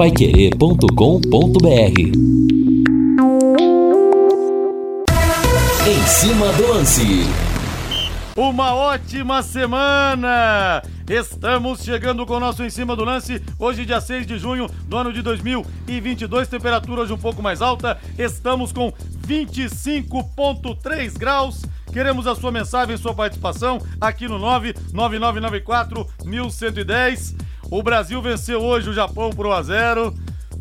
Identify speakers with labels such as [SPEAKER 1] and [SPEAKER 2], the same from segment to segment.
[SPEAKER 1] paiquerê.com.br Em cima do lance.
[SPEAKER 2] Uma ótima semana! Estamos chegando com o nosso Em Cima do Lance, hoje dia 6 de junho do ano de 2022, temperatura hoje um pouco mais alta, estamos com 25.3 graus. Queremos a sua mensagem, sua participação aqui no 99994 1110. O Brasil venceu hoje o Japão por 1 a 0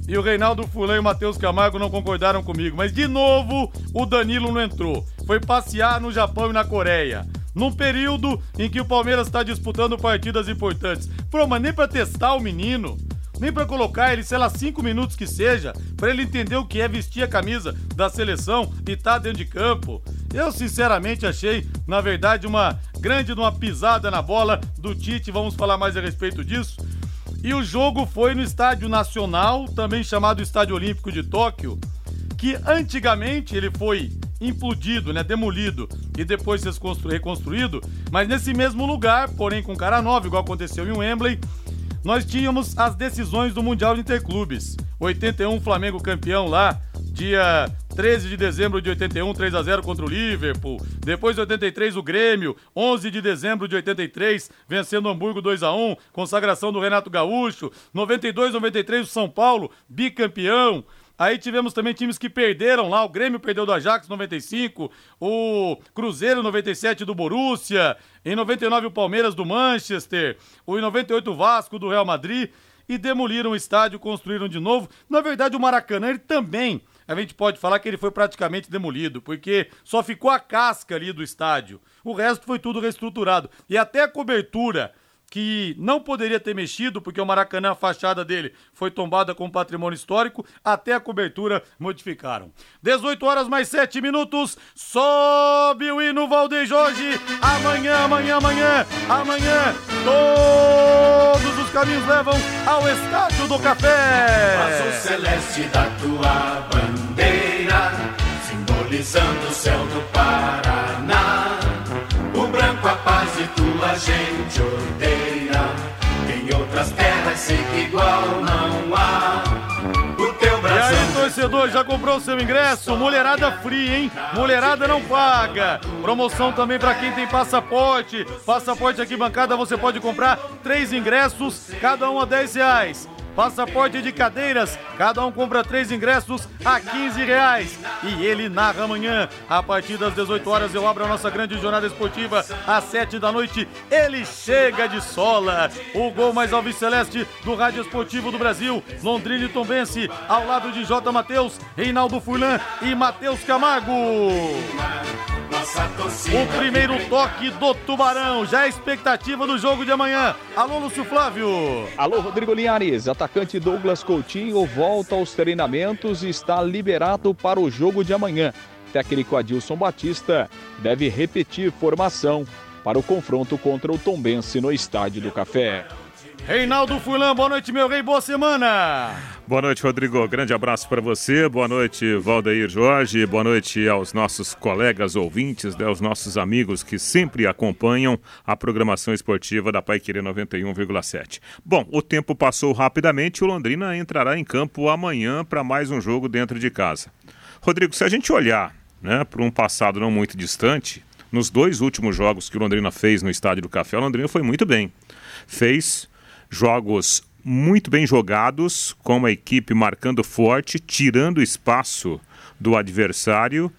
[SPEAKER 2] e o Reinaldo Fulano e o Matheus Camargo não concordaram comigo. Mas de novo, o Danilo não entrou. Foi passear no Japão e na Coreia. Num período em que o Palmeiras está disputando partidas importantes. Pô, mas nem pra testar o menino. Nem pra colocar ele, sei lá, cinco minutos que seja, para ele entender o que é vestir a camisa da seleção e estar tá dentro de campo. Eu sinceramente achei, na verdade, uma grande uma pisada na bola do Tite. Vamos falar mais a respeito disso. E o jogo foi no Estádio Nacional, também chamado Estádio Olímpico de Tóquio, que antigamente ele foi implodido, né, demolido e depois reconstruído, mas nesse mesmo lugar, porém com cara nova, igual aconteceu em Wembley, nós tínhamos as decisões do Mundial de Interclubes. 81 Flamengo campeão lá, dia 13 de dezembro de 81, 3 a 0 contra o Liverpool. Depois de 83 o Grêmio, 11 de dezembro de 83, vencendo o Hamburgo 2 a 1, consagração do Renato Gaúcho. 92, 93 o São Paulo, bicampeão. Aí tivemos também times que perderam lá. O Grêmio perdeu do Ajax 95, o Cruzeiro 97 do Borussia, em 99 o Palmeiras do Manchester, o em 98 o Vasco do Real Madrid e demoliram o estádio, construíram de novo. Na verdade, o Maracanã ele também a gente pode falar que ele foi praticamente demolido, porque só ficou a casca ali do estádio. O resto foi tudo reestruturado. E até a cobertura que não poderia ter mexido, porque o Maracanã, a fachada dele, foi tombada com patrimônio histórico, até a cobertura modificaram. 18 horas mais 7 minutos, sobe o hino Valdeir Jorge, amanhã, amanhã, amanhã, amanhã, todos os caminhos levam ao Estádio do Café.
[SPEAKER 3] Azul celeste da tua simbolizando o céu do Paraná, o branco a paz e tua gente odeia outras terras sei que igual não há. O teu
[SPEAKER 2] E aí, torcedor, já comprou seu ingresso? Mulherada fria, hein? Mulherada não paga. Promoção também para quem tem passaporte. Passaporte aqui bancada, você pode comprar três ingressos, cada um a 10 reais. Passaporte de cadeiras, cada um compra três ingressos a 15 reais. E ele narra amanhã, a partir das 18 horas, eu abro a nossa grande jornada esportiva às 7 da noite. Ele chega de sola. O gol mais alviceleste do Rádio Esportivo do Brasil. Londrina e Tombense, ao lado de J. Matheus, Reinaldo Furlan e Matheus Camargo. O primeiro toque do Tubarão, já a expectativa do jogo de amanhã. Alô, Lúcio Flávio.
[SPEAKER 4] Alô, Rodrigo Linhares. Atacante Douglas Coutinho volta aos treinamentos e está liberado para o jogo de amanhã. Técnico Adilson Batista deve repetir formação para o confronto contra o Tombense no Estádio do Café.
[SPEAKER 2] Reinaldo Fulan, boa noite, meu rei, boa semana.
[SPEAKER 5] Boa noite, Rodrigo. Grande abraço para você. Boa noite, Valdeir Jorge. Boa noite aos nossos colegas ouvintes, né, aos nossos amigos que sempre acompanham a programação esportiva da Pai Querer 91,7. Bom, o tempo passou rapidamente o Londrina entrará em campo amanhã para mais um jogo dentro de casa. Rodrigo, se a gente olhar né, para um passado não muito distante, nos dois últimos jogos que o Londrina fez no Estádio do Café, o Londrina foi muito bem. Fez Jogos muito bem jogados, com a equipe marcando forte, tirando espaço do adversário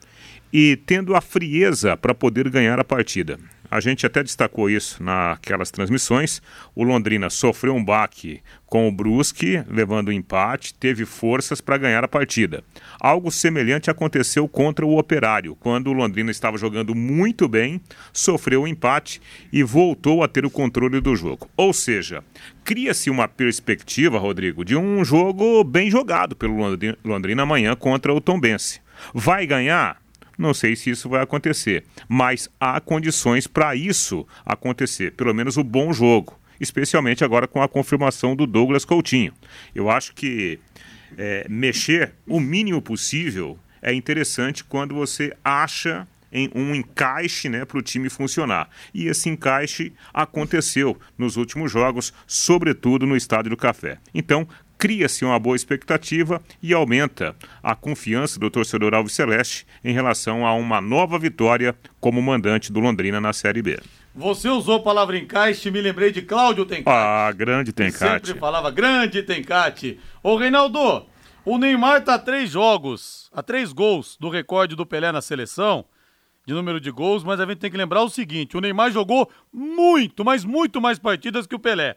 [SPEAKER 5] e tendo a frieza para poder ganhar a partida. A gente até destacou isso naquelas transmissões. O Londrina sofreu um baque com o Brusque, levando o empate, teve forças para ganhar a partida. Algo semelhante aconteceu contra o Operário, quando o Londrina estava jogando muito bem, sofreu o um empate e voltou a ter o controle do jogo. Ou seja, cria-se uma perspectiva, Rodrigo, de um jogo bem jogado pelo Londrina amanhã contra o Tombense. Vai ganhar? Não sei se isso vai acontecer, mas há condições para isso acontecer, pelo menos o bom jogo, especialmente agora com a confirmação do Douglas Coutinho. Eu acho que é, mexer o mínimo possível é interessante quando você acha em um encaixe né, para o time funcionar. E esse encaixe aconteceu nos últimos jogos, sobretudo no Estádio do Café. Então, cria-se uma boa expectativa e aumenta a confiança do torcedor Alves Celeste em relação a uma nova vitória como mandante do Londrina na Série B.
[SPEAKER 2] Você usou a palavra encaixe, me lembrei de Cláudio Tencate.
[SPEAKER 5] Ah, grande Tencate.
[SPEAKER 2] Sempre falava grande Tencate. Ô, Reinaldo, o Neymar tá a três jogos, a três gols do recorde do Pelé na seleção, de número de gols, mas a gente tem que lembrar o seguinte: o Neymar jogou muito, mas muito mais partidas que o Pelé.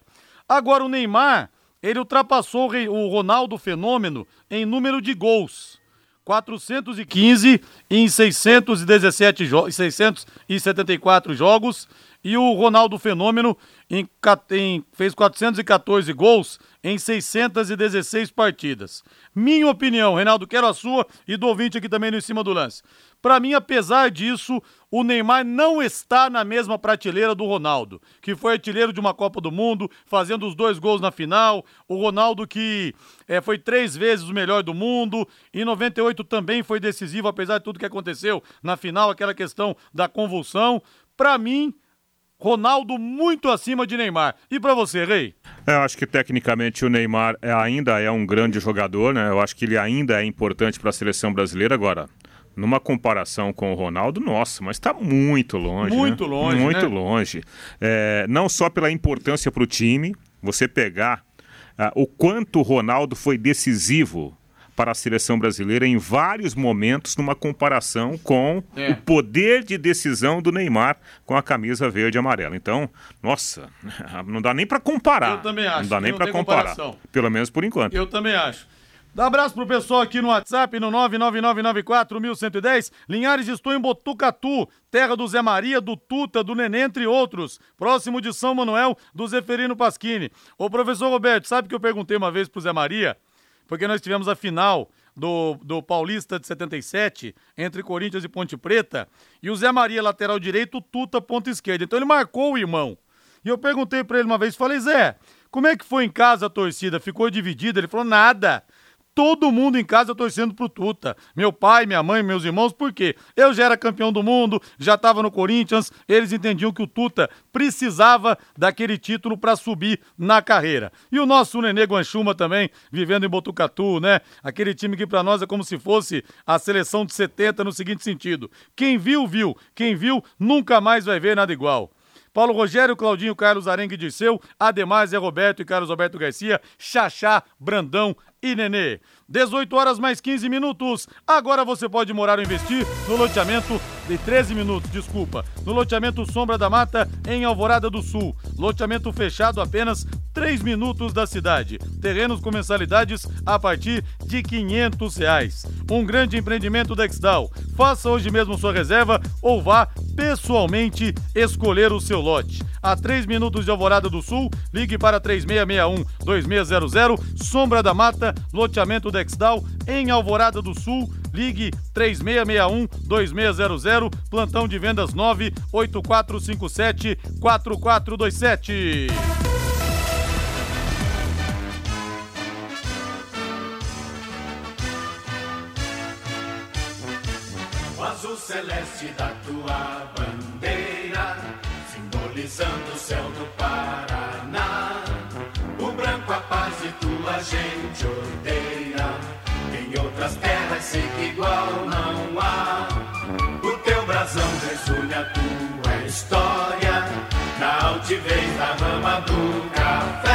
[SPEAKER 2] Agora, o Neymar, ele ultrapassou o Ronaldo Fenômeno em número de gols. 415 em 617 jo 674 jogos e o Ronaldo Fenômeno em, em, fez 414 gols em 616 partidas. Minha opinião, Reinaldo, quero a sua e do ouvinte aqui também no em cima do lance. Para mim, apesar disso, o Neymar não está na mesma prateleira do Ronaldo, que foi artilheiro de uma Copa do Mundo, fazendo os dois gols na final. O Ronaldo que é, foi três vezes o melhor do mundo. Em 98 também foi decisivo, apesar de tudo que aconteceu na final, aquela questão da convulsão. Para mim, Ronaldo muito acima de Neymar. E para você, Rei?
[SPEAKER 5] Eu acho que tecnicamente o Neymar é, ainda é um grande jogador, né? Eu acho que ele ainda é importante para a seleção brasileira agora. Numa comparação com o Ronaldo, nossa, mas está muito longe.
[SPEAKER 2] Muito
[SPEAKER 5] né?
[SPEAKER 2] longe.
[SPEAKER 5] Muito
[SPEAKER 2] né?
[SPEAKER 5] longe. É, não só pela importância para o time, você pegar uh, o quanto o Ronaldo foi decisivo para a seleção brasileira em vários momentos, numa comparação com é. o poder de decisão do Neymar com a camisa verde e amarela. Então, nossa, não dá nem para comparar.
[SPEAKER 2] Eu também acho.
[SPEAKER 5] Não dá nem para comparar. Pelo menos por enquanto.
[SPEAKER 2] Eu também acho. Dá um abraço pro pessoal aqui no WhatsApp, no 99994-1110. Linhares, estou em Botucatu, terra do Zé Maria, do Tuta, do Nenê, entre outros. Próximo de São Manuel, do Zeferino Pasquini. Ô, professor Roberto, sabe que eu perguntei uma vez pro Zé Maria? Porque nós tivemos a final do, do Paulista de 77, entre Corinthians e Ponte Preta, e o Zé Maria, lateral direito, o Tuta, ponta esquerda. Então ele marcou o irmão. E eu perguntei para ele uma vez, falei, Zé, como é que foi em casa a torcida? Ficou dividida? Ele falou, nada todo mundo em casa torcendo pro Tuta. Meu pai, minha mãe, meus irmãos, por quê? Eu já era campeão do mundo, já estava no Corinthians, eles entendiam que o Tuta precisava daquele título para subir na carreira. E o nosso Nenê Guanchuma também, vivendo em Botucatu, né? Aquele time que para nós é como se fosse a seleção de 70 no seguinte sentido: quem viu, viu, quem viu nunca mais vai ver nada igual. Paulo Rogério, Claudinho, Carlos Arengue Dirceu, Ademar, Zé Roberto e Carlos Alberto Garcia, Xaxá, Brandão e Nenê. 18 horas mais 15 minutos. Agora você pode morar ou investir no loteamento de 13 minutos, desculpa. No loteamento Sombra da Mata, em Alvorada do Sul. Loteamento fechado apenas 3 minutos da cidade. Terrenos com mensalidades a partir de 500 reais. Um grande empreendimento da Exdal. Faça hoje mesmo sua reserva ou vá pessoalmente escolher o seu lote. A 3 minutos de Alvorada do Sul, ligue para 3661-2600, Sombra da Mata, loteamento Dexdal, em Alvorada do Sul, ligue 3661-2600, plantão de vendas 98457-4427.
[SPEAKER 3] Celeste da tua bandeira simbolizando o céu do Paraná. O branco a paz e tua gente odeia. Em outras terras sei que igual não há. O teu brasão resume a tua história. Na altivez da rama do café.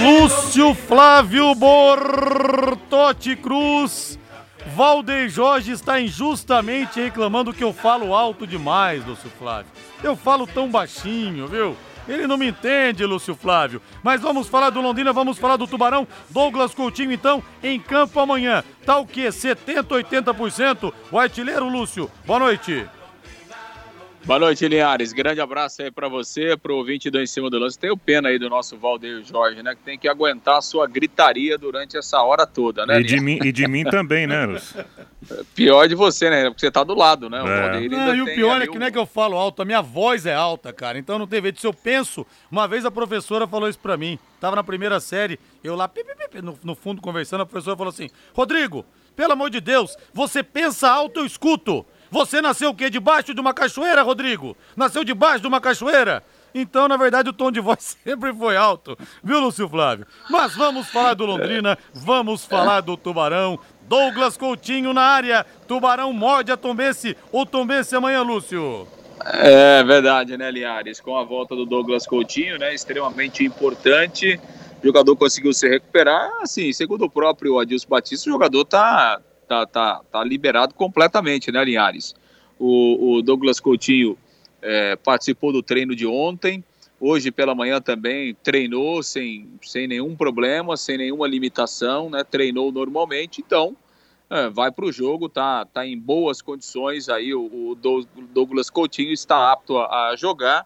[SPEAKER 2] Lúcio Flávio Bortotti Cruz Valdeir Jorge está injustamente reclamando que eu falo alto demais, Lúcio Flávio. Eu falo tão baixinho, viu? Ele não me entende, Lúcio Flávio. Mas vamos falar do Londrina, vamos falar do Tubarão. Douglas Coutinho, então, em campo amanhã. Tá o quê? 70%, 80%? O artilheiro, Lúcio. Boa noite.
[SPEAKER 6] Boa noite, Linhares. Grande abraço aí para você, pro ouvinte do Em Cima do Lance. Tenho pena aí do nosso Valdeir Jorge, né? Que tem que aguentar a sua gritaria durante essa hora toda, né?
[SPEAKER 5] E de, mim, e de mim também, né, Lúcio?
[SPEAKER 6] Pior de você, né? Porque você tá do lado, né?
[SPEAKER 2] O é. Valdeir não, e o pior é que não é que eu falo alto, a minha voz é alta, cara. Então não tem jeito. Se eu penso, uma vez a professora falou isso pra mim. Tava na primeira série, eu lá, no, no fundo, conversando, a professora falou assim: Rodrigo, pelo amor de Deus, você pensa alto, eu escuto. Você nasceu o quê? Debaixo de uma cachoeira, Rodrigo? Nasceu debaixo de uma cachoeira? Então, na verdade, o tom de voz sempre foi alto, viu, Lúcio Flávio? Mas vamos falar do Londrina, vamos falar do Tubarão. Douglas Coutinho na área. Tubarão morde a Tombense. O Tombense amanhã, Lúcio.
[SPEAKER 6] É verdade, né, Linhares? Com a volta do Douglas Coutinho, né, extremamente importante. O jogador conseguiu se recuperar. Assim, segundo o próprio Adilson Batista, o jogador tá, tá, tá, tá liberado completamente, né, Linhares? O, o Douglas Coutinho é, participou do treino de ontem. Hoje pela manhã também treinou sem, sem nenhum problema, sem nenhuma limitação, né? Treinou normalmente, então é, vai para o jogo, tá, tá em boas condições aí. O, o Douglas Coutinho está apto a, a, jogar,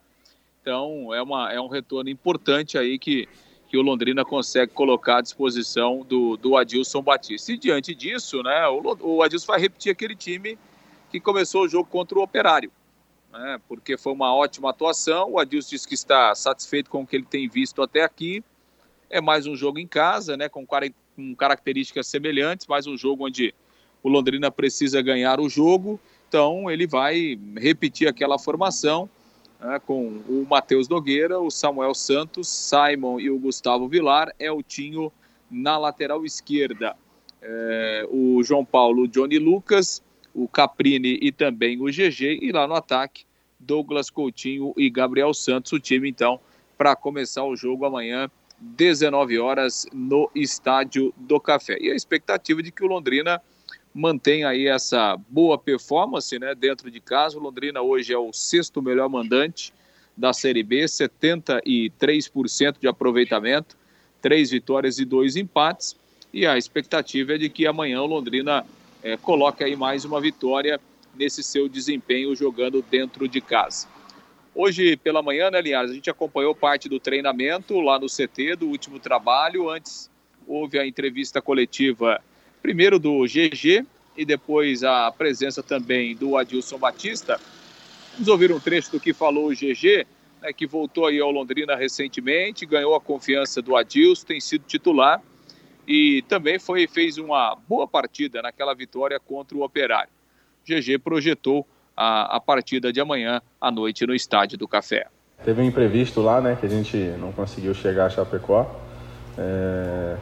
[SPEAKER 6] então é, uma, é um retorno importante aí que, que o Londrina consegue colocar à disposição do, do Adilson Batista. E diante disso, né, o, o Adilson vai repetir aquele time que começou o jogo contra o Operário né, porque foi uma ótima atuação. O Adilson disse que está satisfeito com o que ele tem visto até aqui. É mais um jogo em casa, né, com, com características semelhantes, mais um jogo onde o Londrina precisa ganhar o jogo. Então ele vai repetir aquela formação né, com o Matheus Nogueira, o Samuel Santos, Simon e o Gustavo Vilar, Eltinho na lateral esquerda. É, o João Paulo, o Johnny Lucas, o Caprini e também o GG, e lá no ataque, Douglas Coutinho e Gabriel Santos, o time então para começar o jogo amanhã, 19 horas, no Estádio do Café. E a expectativa de que o Londrina mantenha aí essa boa performance né, dentro de casa. O Londrina hoje é o sexto melhor mandante da Série B, 73% de aproveitamento, três vitórias e dois empates. E a expectativa é de que amanhã o Londrina é, coloque aí mais uma vitória nesse seu desempenho jogando dentro de casa. Hoje pela manhã, né, Linhares, a gente acompanhou parte do treinamento lá no CT, do último trabalho. Antes houve a entrevista coletiva, primeiro do GG e depois a presença também do Adilson Batista. Vamos ouvir um trecho do que falou o GG, né, que voltou aí ao Londrina recentemente, ganhou a confiança do Adilson, tem sido titular e também foi, fez uma boa partida naquela vitória contra o Operário. GG projetou a, a partida de amanhã à noite no Estádio do Café.
[SPEAKER 7] Teve um imprevisto lá, né, que a gente não conseguiu chegar a Chapecó. É...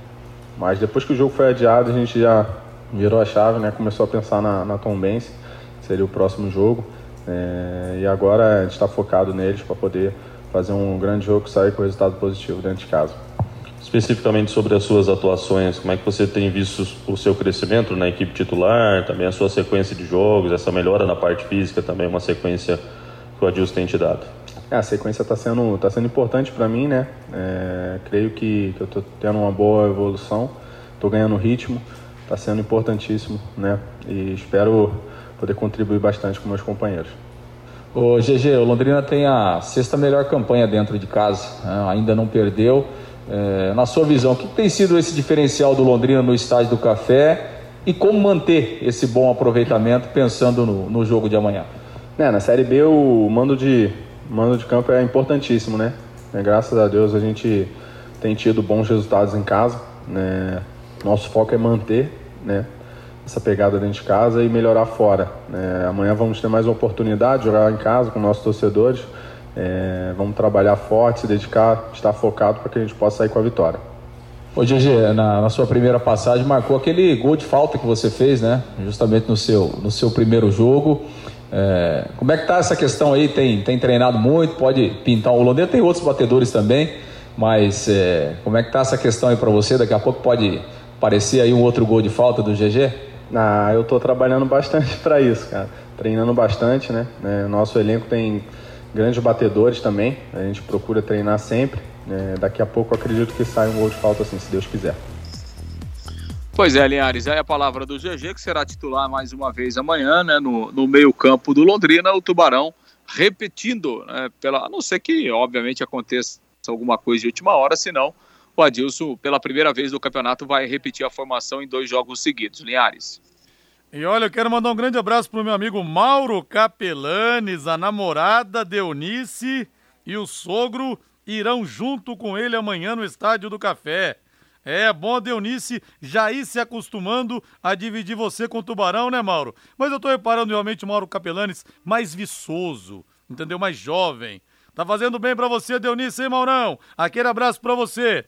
[SPEAKER 7] Mas depois que o jogo foi adiado, a gente já virou a chave, né, começou a pensar na, na Tombense, seria o próximo jogo. É... E agora a gente está focado neles para poder fazer um grande jogo e sair com resultado positivo dentro de casa
[SPEAKER 8] especificamente sobre as suas atuações, como é que você tem visto o seu crescimento na equipe titular, também a sua sequência de jogos, essa melhora na parte física também, uma sequência que o Adilson tem te dado?
[SPEAKER 7] É, a sequência está sendo, tá sendo importante para mim, né? É, creio que, que eu estou tendo uma boa evolução, estou ganhando ritmo, está sendo importantíssimo, né? E espero poder contribuir bastante com meus companheiros.
[SPEAKER 9] O GG, o Londrina tem a sexta melhor campanha dentro de casa, né? ainda não perdeu. É, na sua visão, o que tem sido esse diferencial do Londrina no estádio do Café e como manter esse bom aproveitamento pensando no, no jogo de amanhã?
[SPEAKER 7] É, na Série B o mando de, mando de campo é importantíssimo, né? É, graças a Deus a gente tem tido bons resultados em casa. Né? Nosso foco é manter né, essa pegada dentro de casa e melhorar fora. Né? Amanhã vamos ter mais uma oportunidade de jogar em casa com nossos torcedores. É, vamos trabalhar forte, se dedicar, estar focado para que a gente possa sair com a vitória.
[SPEAKER 9] Ô GG, na, na, sua primeira passagem marcou aquele gol de falta que você fez, né? Justamente no seu, no seu primeiro jogo. É, como é que tá essa questão aí? Tem, tem treinado muito, pode pintar um Londrina, tem outros batedores também, mas é, como é que tá essa questão aí para você? Daqui a pouco pode aparecer aí um outro gol de falta do GG?
[SPEAKER 7] Ah, eu estou trabalhando bastante para isso, cara. Treinando bastante, né? É, nosso elenco tem grandes batedores também. A gente procura treinar sempre. É, daqui a pouco acredito que sai um gol de falta assim, se Deus quiser.
[SPEAKER 6] Pois é, Linhares, aí a palavra do GG, que será titular mais uma vez amanhã, né, no, no meio-campo do Londrina, o Tubarão repetindo, né, pela, a não ser que, obviamente, aconteça alguma coisa de última hora, senão o Adilson, pela primeira vez no campeonato, vai repetir a formação em dois jogos seguidos. Linhares.
[SPEAKER 2] E olha, eu quero mandar um grande abraço pro meu amigo Mauro Capelanes, a namorada Deunice e o sogro irão junto com ele amanhã no Estádio do Café. É bom a Deunice já ir se acostumando a dividir você com o Tubarão, né, Mauro? Mas eu tô reparando realmente o Mauro Capelanes mais viçoso, entendeu? Mais jovem. Tá fazendo bem para você, Deunice, hein, Maurão? Aquele abraço para você.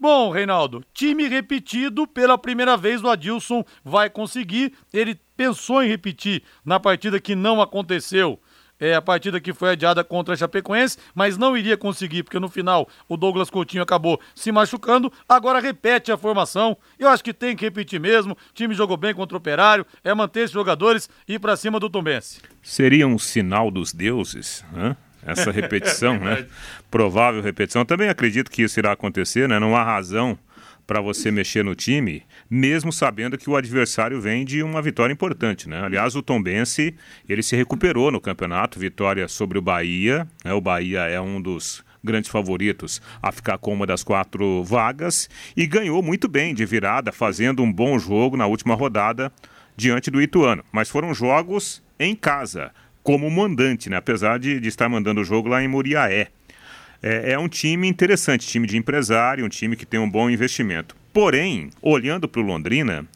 [SPEAKER 2] Bom, Reinaldo, time repetido pela primeira vez o Adilson vai conseguir. Ele pensou em repetir na partida que não aconteceu. É a partida que foi adiada contra a Chapecoense, mas não iria conseguir, porque no final o Douglas Coutinho acabou se machucando. Agora repete a formação. Eu acho que tem que repetir mesmo. O time jogou bem contra o Operário, é manter esses jogadores e ir para cima do Tombense.
[SPEAKER 5] Seria um sinal dos deuses, né? essa repetição, é né? Provável repetição. Eu também acredito que isso irá acontecer, né? Não há razão para você mexer no time, mesmo sabendo que o adversário vem de uma vitória importante, né? Aliás, o Tombense, ele se recuperou no campeonato, vitória sobre o Bahia, né? O Bahia é um dos grandes favoritos a ficar com uma das quatro vagas e ganhou muito bem de virada, fazendo um bom jogo na última rodada diante do Ituano. Mas foram jogos em casa como mandante, né? apesar de, de estar mandando o jogo lá em Muriaé. É, é um time interessante, time de empresário, um time que tem um bom investimento. Porém, olhando para o Londrina,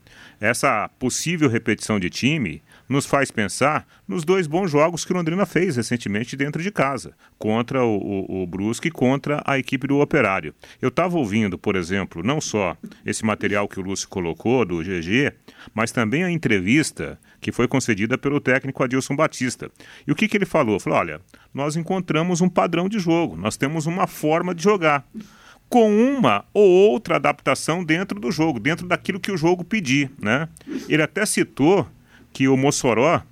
[SPEAKER 5] essa possível repetição de time nos faz pensar nos dois bons jogos que o Londrina fez recentemente dentro de casa, contra o, o, o Brusque e contra a equipe do Operário. Eu estava ouvindo, por exemplo, não só esse material que o Lúcio colocou do GG, mas também a entrevista que foi concedida pelo técnico Adilson Batista. E o que, que ele falou? Falou: olha, nós encontramos um padrão de jogo, nós temos uma forma de jogar com uma ou outra adaptação dentro do jogo, dentro daquilo que o jogo pedir, né? Ele até citou que o Mossoró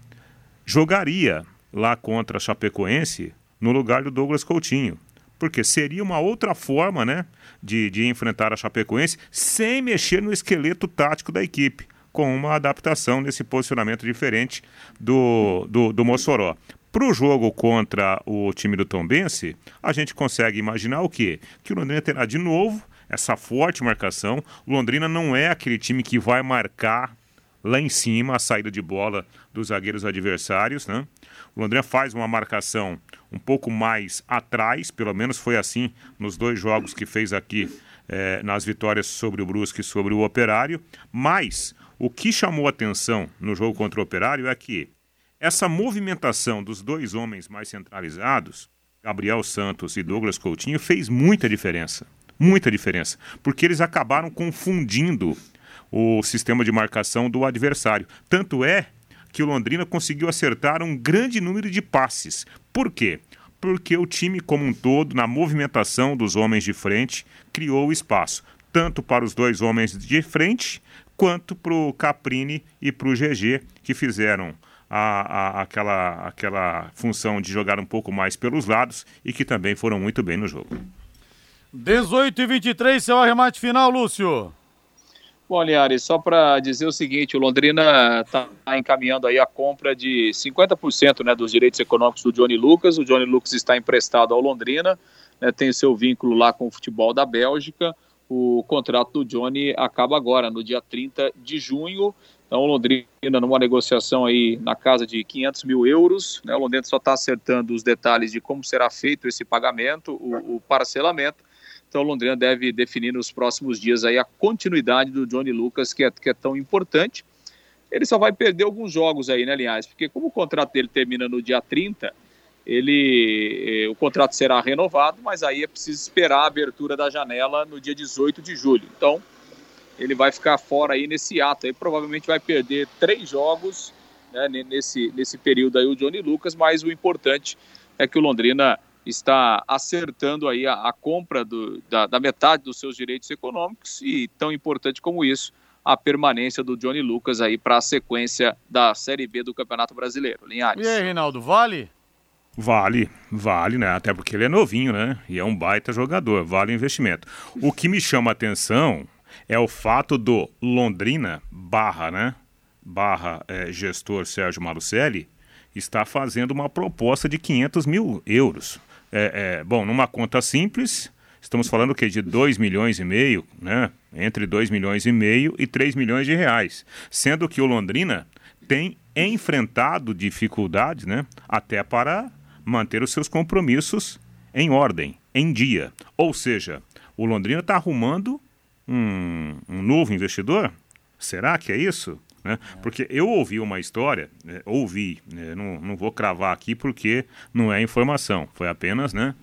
[SPEAKER 5] jogaria lá contra a Chapecoense no lugar do Douglas Coutinho. Porque seria uma outra forma né, de, de enfrentar a Chapecoense sem mexer no esqueleto tático da equipe, com uma adaptação nesse posicionamento diferente do, do, do Mossoró. Para o jogo contra o time do Tombense, a gente consegue imaginar o quê? Que o Londrina terá de novo essa forte marcação. O Londrina não é aquele time que vai marcar lá em cima a saída de bola dos zagueiros adversários. Né? O Londrina faz uma marcação um pouco mais atrás, pelo menos foi assim nos dois jogos que fez aqui eh, nas vitórias sobre o Brusque e sobre o Operário. Mas o que chamou atenção no jogo contra o Operário é que essa movimentação dos dois homens mais centralizados, Gabriel Santos e Douglas Coutinho, fez muita diferença. Muita diferença. Porque eles acabaram confundindo o sistema de marcação do adversário. Tanto é que o Londrina conseguiu acertar um grande número de passes. Por quê? Porque o time como um todo, na movimentação dos homens de frente, criou espaço, tanto para os dois homens de frente, quanto para o Caprini e para o GG, que fizeram a, a, aquela, aquela função de jogar um pouco mais pelos lados e que também foram muito bem no jogo.
[SPEAKER 2] 18 e 23, seu arremate final, Lúcio.
[SPEAKER 6] Bom, Linhares, só para dizer o seguinte, o Londrina está encaminhando aí a compra de 50% né, dos direitos econômicos do Johnny Lucas. O Johnny Lucas está emprestado ao Londrina, né, tem seu vínculo lá com o futebol da Bélgica. O contrato do Johnny acaba agora, no dia 30 de junho. Então, o Londrina numa negociação aí na casa de 500 mil euros. Né, o Londrina só está acertando os detalhes de como será feito esse pagamento, o, o parcelamento então, Londrina deve definir nos próximos dias aí a continuidade do Johnny Lucas, que é, que é tão importante. Ele só vai perder alguns jogos aí, né, aliás, porque como o contrato dele termina no dia 30, ele, eh, o contrato será renovado, mas aí é preciso esperar a abertura da janela no dia 18 de julho. Então, ele vai ficar fora aí nesse ato. Aí provavelmente vai perder três jogos né, nesse, nesse período aí o Johnny Lucas, mas o importante é que o Londrina está acertando aí a, a compra do, da, da, metade dos seus direitos econômicos e tão importante como isso a permanência do Johnny Lucas aí para a sequência da Série B do Campeonato Brasileiro. Linhares.
[SPEAKER 2] E aí, Reinaldo, vale?
[SPEAKER 5] Vale, vale, né? Até porque ele é novinho, né? E é um baita jogador, vale o investimento. O que me chama a atenção é o fato do Londrina barra, né? Barra é, gestor Sérgio Malucelli está fazendo uma proposta de 500 mil euros é, é, bom, numa conta simples, estamos falando que de 2 milhões e meio, né? Entre 2 milhões e meio e 3 milhões de reais. Sendo que o Londrina tem enfrentado dificuldades, né? Até para manter os seus compromissos em ordem, em dia. Ou seja, o Londrina está arrumando um, um novo investidor? Será que é isso? Né? Porque eu ouvi uma história, é, ouvi, é, não, não vou cravar aqui porque não é informação, foi apenas né,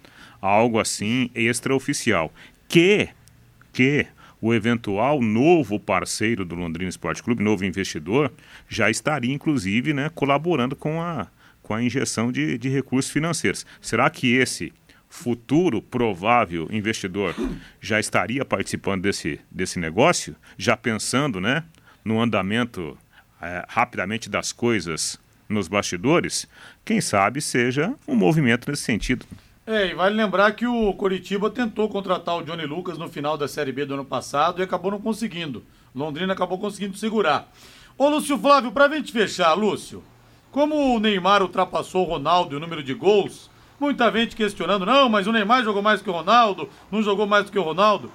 [SPEAKER 5] algo assim extraoficial. Que, que o eventual novo parceiro do Londrina Esporte Clube, novo investidor, já estaria inclusive né, colaborando com a, com a injeção de, de recursos financeiros. Será que esse futuro provável investidor já estaria participando desse, desse negócio, já pensando né, no andamento é, rapidamente das coisas nos bastidores, quem sabe seja um movimento nesse sentido.
[SPEAKER 2] É, e vale lembrar que o Coritiba tentou contratar o Johnny Lucas no final da Série B do ano passado e acabou não conseguindo. Londrina acabou conseguindo segurar. Ô, Lúcio Flávio, pra gente fechar, Lúcio, como o Neymar ultrapassou o Ronaldo e o número de gols, muita gente questionando, não, mas o Neymar jogou mais que o Ronaldo, não jogou mais do que o Ronaldo.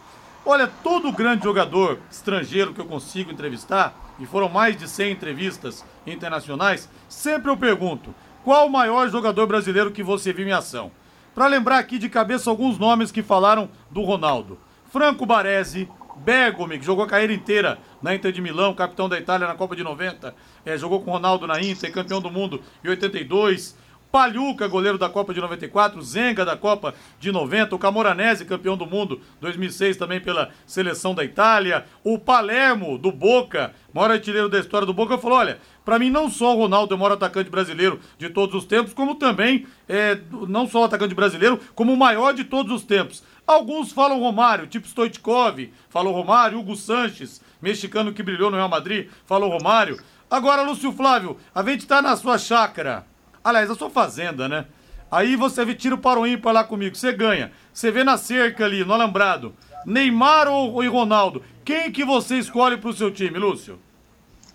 [SPEAKER 2] Olha, todo grande jogador estrangeiro que eu consigo entrevistar, e foram mais de 100 entrevistas internacionais, sempre eu pergunto: qual o maior jogador brasileiro que você viu em ação? Para lembrar aqui de cabeça alguns nomes que falaram do Ronaldo: Franco Baresi, Bergomi, que jogou a carreira inteira na Inter de Milão, capitão da Itália na Copa de 90, é, jogou com Ronaldo na Inter, campeão do mundo em 82. Palhuca, goleiro da Copa de 94, Zenga da Copa de 90, o Camoranese, campeão do mundo 2006 também pela seleção da Itália, o Palermo do Boca, maior artilheiro da história do Boca, falou: olha, para mim não só o Ronaldo é o maior atacante brasileiro de todos os tempos, como também é, não só o atacante brasileiro, como o maior de todos os tempos. Alguns falam Romário, tipo Stoichkov, falou Romário, Hugo Sanches, mexicano que brilhou no Real Madrid, falou Romário. Agora, Lúcio Flávio, a gente tá na sua chácara Aliás, a sua fazenda, né? Aí você tira o para o ímpar lá comigo, você ganha. Você vê na cerca ali, no alambrado, Neymar ou, ou Ronaldo. Quem que você escolhe para o seu time, Lúcio?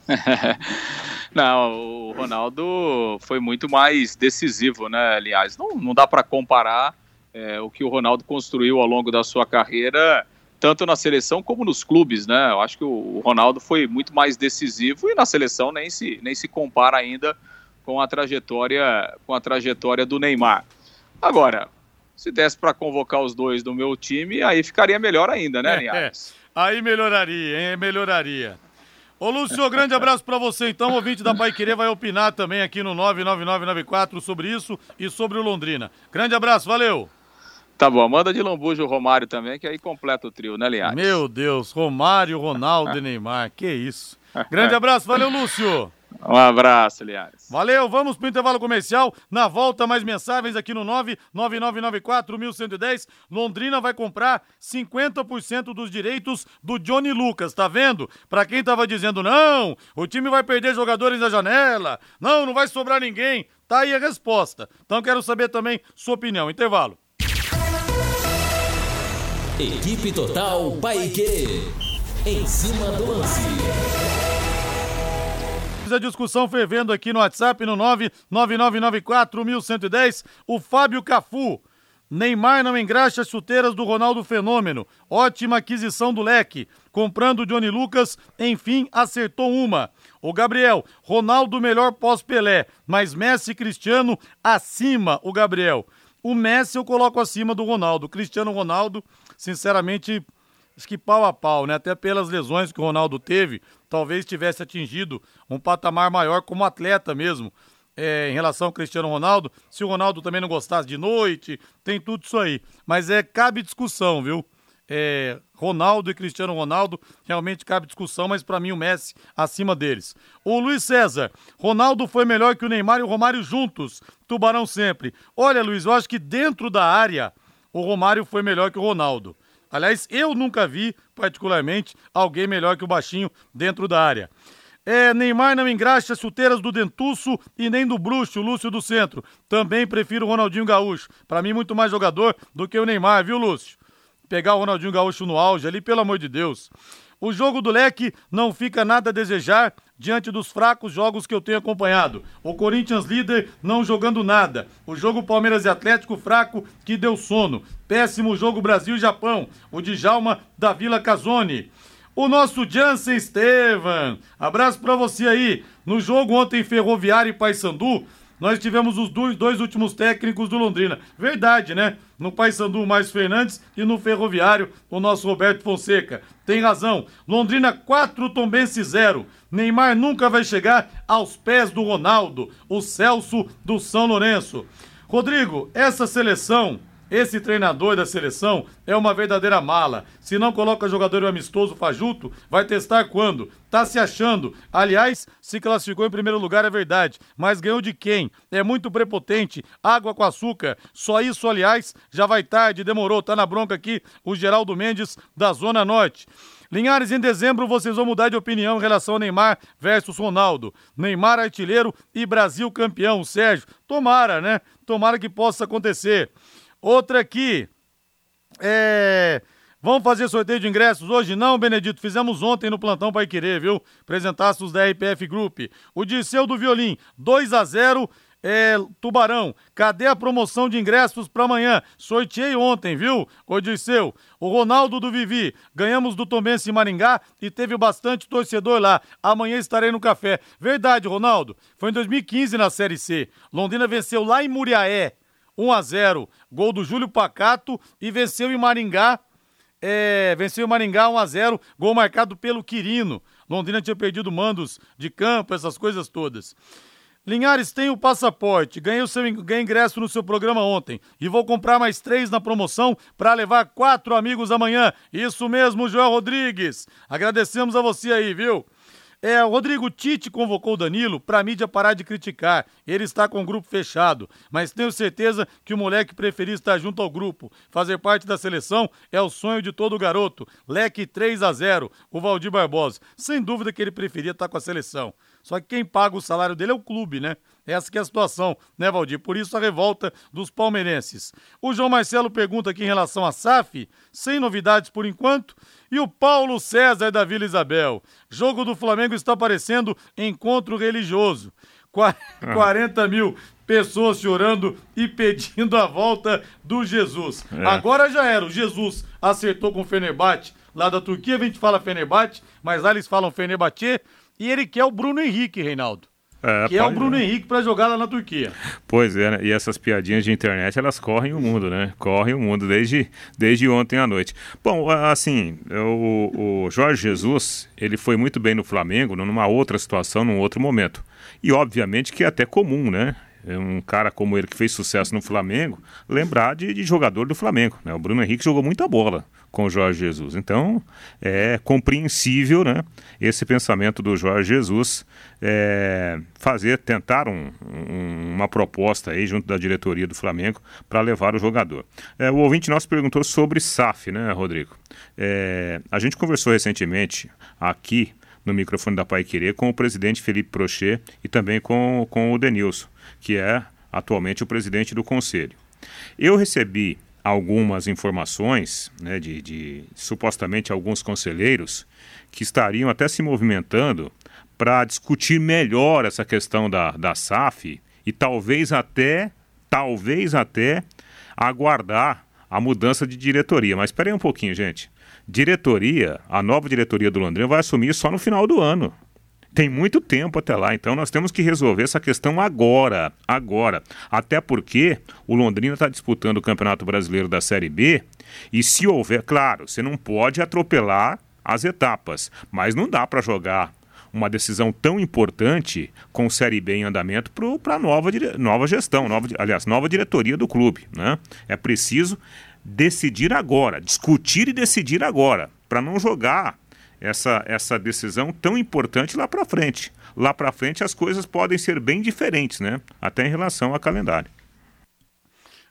[SPEAKER 6] não, o Ronaldo foi muito mais decisivo, né? Aliás, não, não dá para comparar é, o que o Ronaldo construiu ao longo da sua carreira, tanto na seleção como nos clubes, né? Eu acho que o Ronaldo foi muito mais decisivo e na seleção nem se, nem se compara ainda com a trajetória com a trajetória do Neymar. Agora, se desse para convocar os dois do meu time, aí ficaria melhor ainda, né, Linhares?
[SPEAKER 2] É, é. Aí melhoraria, hein? Melhoraria. Ô, Lúcio, grande abraço para você, então. O ouvinte da Pai Querer vai opinar também aqui no 99994 sobre isso e sobre o Londrina. Grande abraço, valeu!
[SPEAKER 6] Tá bom, manda de lambujo o Romário também, que aí completa o trio, né, Linhares?
[SPEAKER 2] Meu Deus, Romário, Ronaldo e Neymar, que isso. Grande abraço, valeu, Lúcio!
[SPEAKER 6] Um abraço, Liares.
[SPEAKER 2] Valeu, vamos pro intervalo comercial. Na volta, mais mensagens aqui no 99994-1110. Londrina vai comprar 50% dos direitos do Johnny Lucas, tá vendo? Pra quem tava dizendo, não, o time vai perder jogadores na janela, não, não vai sobrar ninguém. Tá aí a resposta. Então quero saber também sua opinião. Intervalo.
[SPEAKER 1] Equipe Total Paique. Em cima do lance.
[SPEAKER 2] A discussão fervendo aqui no WhatsApp no 999941110. O Fábio Cafu. Neymar não engraxa as chuteiras do Ronaldo Fenômeno. Ótima aquisição do leque. Comprando o Johnny Lucas, enfim, acertou uma. O Gabriel, Ronaldo melhor pós-Pelé, mas Messi e Cristiano acima o Gabriel. O Messi eu coloco acima do Ronaldo. Cristiano Ronaldo, sinceramente, acho que pau a pau, né? Até pelas lesões que o Ronaldo teve, talvez tivesse atingido um patamar maior como atleta mesmo. É, em relação ao Cristiano Ronaldo, se o Ronaldo também não gostasse de noite, tem tudo isso aí. Mas é cabe discussão, viu? É, Ronaldo e Cristiano Ronaldo, realmente cabe discussão, mas para mim o Messi acima deles. O Luiz César, Ronaldo foi melhor que o Neymar e o Romário juntos, Tubarão sempre. Olha, Luiz, eu acho que dentro da área o Romário foi melhor que o Ronaldo. Aliás, eu nunca vi, particularmente, alguém melhor que o baixinho dentro da área. É, Neymar não engraxa as chuteiras do Dentuço e nem do Bruxo, Lúcio do Centro. Também prefiro o Ronaldinho Gaúcho. Para mim, muito mais jogador do que o Neymar, viu, Lúcio? Pegar o Ronaldinho Gaúcho no auge ali, pelo amor de Deus. O jogo do leque não fica nada a desejar diante dos fracos jogos que eu tenho acompanhado. O Corinthians líder não jogando nada. O jogo Palmeiras e Atlético fraco que deu sono. Péssimo jogo Brasil e Japão. O Djalma da Vila Casone. O nosso Jansen Estevan. Abraço para você aí. No jogo ontem Ferroviário e Paysandu, nós tivemos os dois, dois últimos técnicos do Londrina. Verdade, né? No Paysandu, mais Fernandes e no Ferroviário, o nosso Roberto Fonseca. Tem razão. Londrina 4, Tombense 0. Neymar nunca vai chegar aos pés do Ronaldo, o Celso do São Lourenço. Rodrigo, essa seleção esse treinador da seleção é uma verdadeira mala. Se não coloca jogador amistoso fajuto, vai testar quando? Tá se achando. Aliás, se classificou em primeiro lugar é verdade, mas ganhou de quem? É muito prepotente, água com açúcar. Só isso, aliás, já vai tarde, demorou. Tá na bronca aqui o Geraldo Mendes da Zona Norte. Linhares, em dezembro vocês vão mudar de opinião em relação ao Neymar versus Ronaldo. Neymar artilheiro e Brasil campeão, Sérgio. Tomara, né? Tomara que possa acontecer. Outra aqui. É. Vamos fazer sorteio de ingressos hoje? Não, Benedito. Fizemos ontem no plantão para querer, viu? Apresentaços da RPF Group. O Disseu do Violim, 2 a 0 é, Tubarão. Cadê a promoção de ingressos para amanhã? Sorteei ontem, viu? O Disseu. O Ronaldo do Vivi. Ganhamos do Tombense Maringá e teve bastante torcedor lá. Amanhã estarei no café. Verdade, Ronaldo. Foi em 2015 na Série C. Londrina venceu lá em Muriaé. 1 a 0 Gol do Júlio Pacato e venceu em Maringá. É, venceu em Maringá 1 a 0 gol marcado pelo Quirino. Londrina tinha perdido mandos de campo, essas coisas todas. Linhares tem o passaporte, ganhei o seu ganhei ingresso no seu programa ontem e vou comprar mais três na promoção para levar quatro amigos amanhã. Isso mesmo, Joel Rodrigues. Agradecemos a você aí, viu? É, Rodrigo Tite convocou o Danilo pra mídia parar de criticar. Ele está com o grupo fechado, mas tenho certeza que o moleque preferia estar junto ao grupo. Fazer parte da seleção é o sonho de todo garoto. Leque 3 a 0 o Valdir Barbosa. Sem dúvida que ele preferia estar com a seleção. Só que quem paga o salário dele é o clube, né? Essa que é a situação, né, Valdir? Por isso a revolta dos palmeirenses. O João Marcelo pergunta aqui em relação a SAF, sem novidades por enquanto. E o Paulo César da Vila Isabel. Jogo do Flamengo está parecendo encontro religioso. 40 ah. mil pessoas chorando e pedindo a volta do Jesus. É. Agora já era, o Jesus acertou com o Fenerbahçe lá da Turquia, a gente fala Fenerbahçe, mas lá eles falam Fenerbahçe, e ele quer o Bruno Henrique, Reinaldo. É, que é o Bruno é. Henrique para jogar lá na Turquia.
[SPEAKER 5] Pois é, né? e essas piadinhas de internet, elas correm o mundo, né? Correm o mundo desde, desde ontem à noite. Bom, assim, o, o Jorge Jesus, ele foi muito bem no Flamengo, numa outra situação, num outro momento. E obviamente que é até comum, né? Um cara como ele que fez sucesso no Flamengo, lembrar de, de, jogador do Flamengo. Né? O Bruno Henrique jogou muita bola com o Jorge Jesus. Então, é compreensível né, esse pensamento do Jorge Jesus é, fazer, tentar um, um, uma proposta aí junto da diretoria do Flamengo para levar o jogador. É, o ouvinte nosso perguntou sobre SAF, né, Rodrigo? É, a gente conversou recentemente aqui no microfone da Pai Querer com o presidente Felipe Prochet e também com, com o Denilson, que é atualmente o presidente do conselho. Eu recebi algumas informações né, de, de supostamente alguns conselheiros que estariam até se movimentando para discutir melhor essa questão da, da SAF e talvez até, talvez até aguardar a mudança de diretoria. Mas espere aí um pouquinho, gente. Diretoria, a nova diretoria do Londrina vai assumir só no final do ano. Tem muito tempo até lá, então nós temos que resolver essa questão agora, agora. Até porque o Londrina está disputando o Campeonato Brasileiro da Série B e se houver, claro, você não pode atropelar as etapas, mas não dá para jogar uma decisão tão importante com Série B em andamento para a nova, nova gestão, nova, aliás, nova diretoria do clube. Né? É preciso decidir agora, discutir e decidir agora, para não jogar essa, essa decisão tão importante lá para frente. Lá para frente as coisas podem ser bem diferentes, né? Até em relação ao calendário.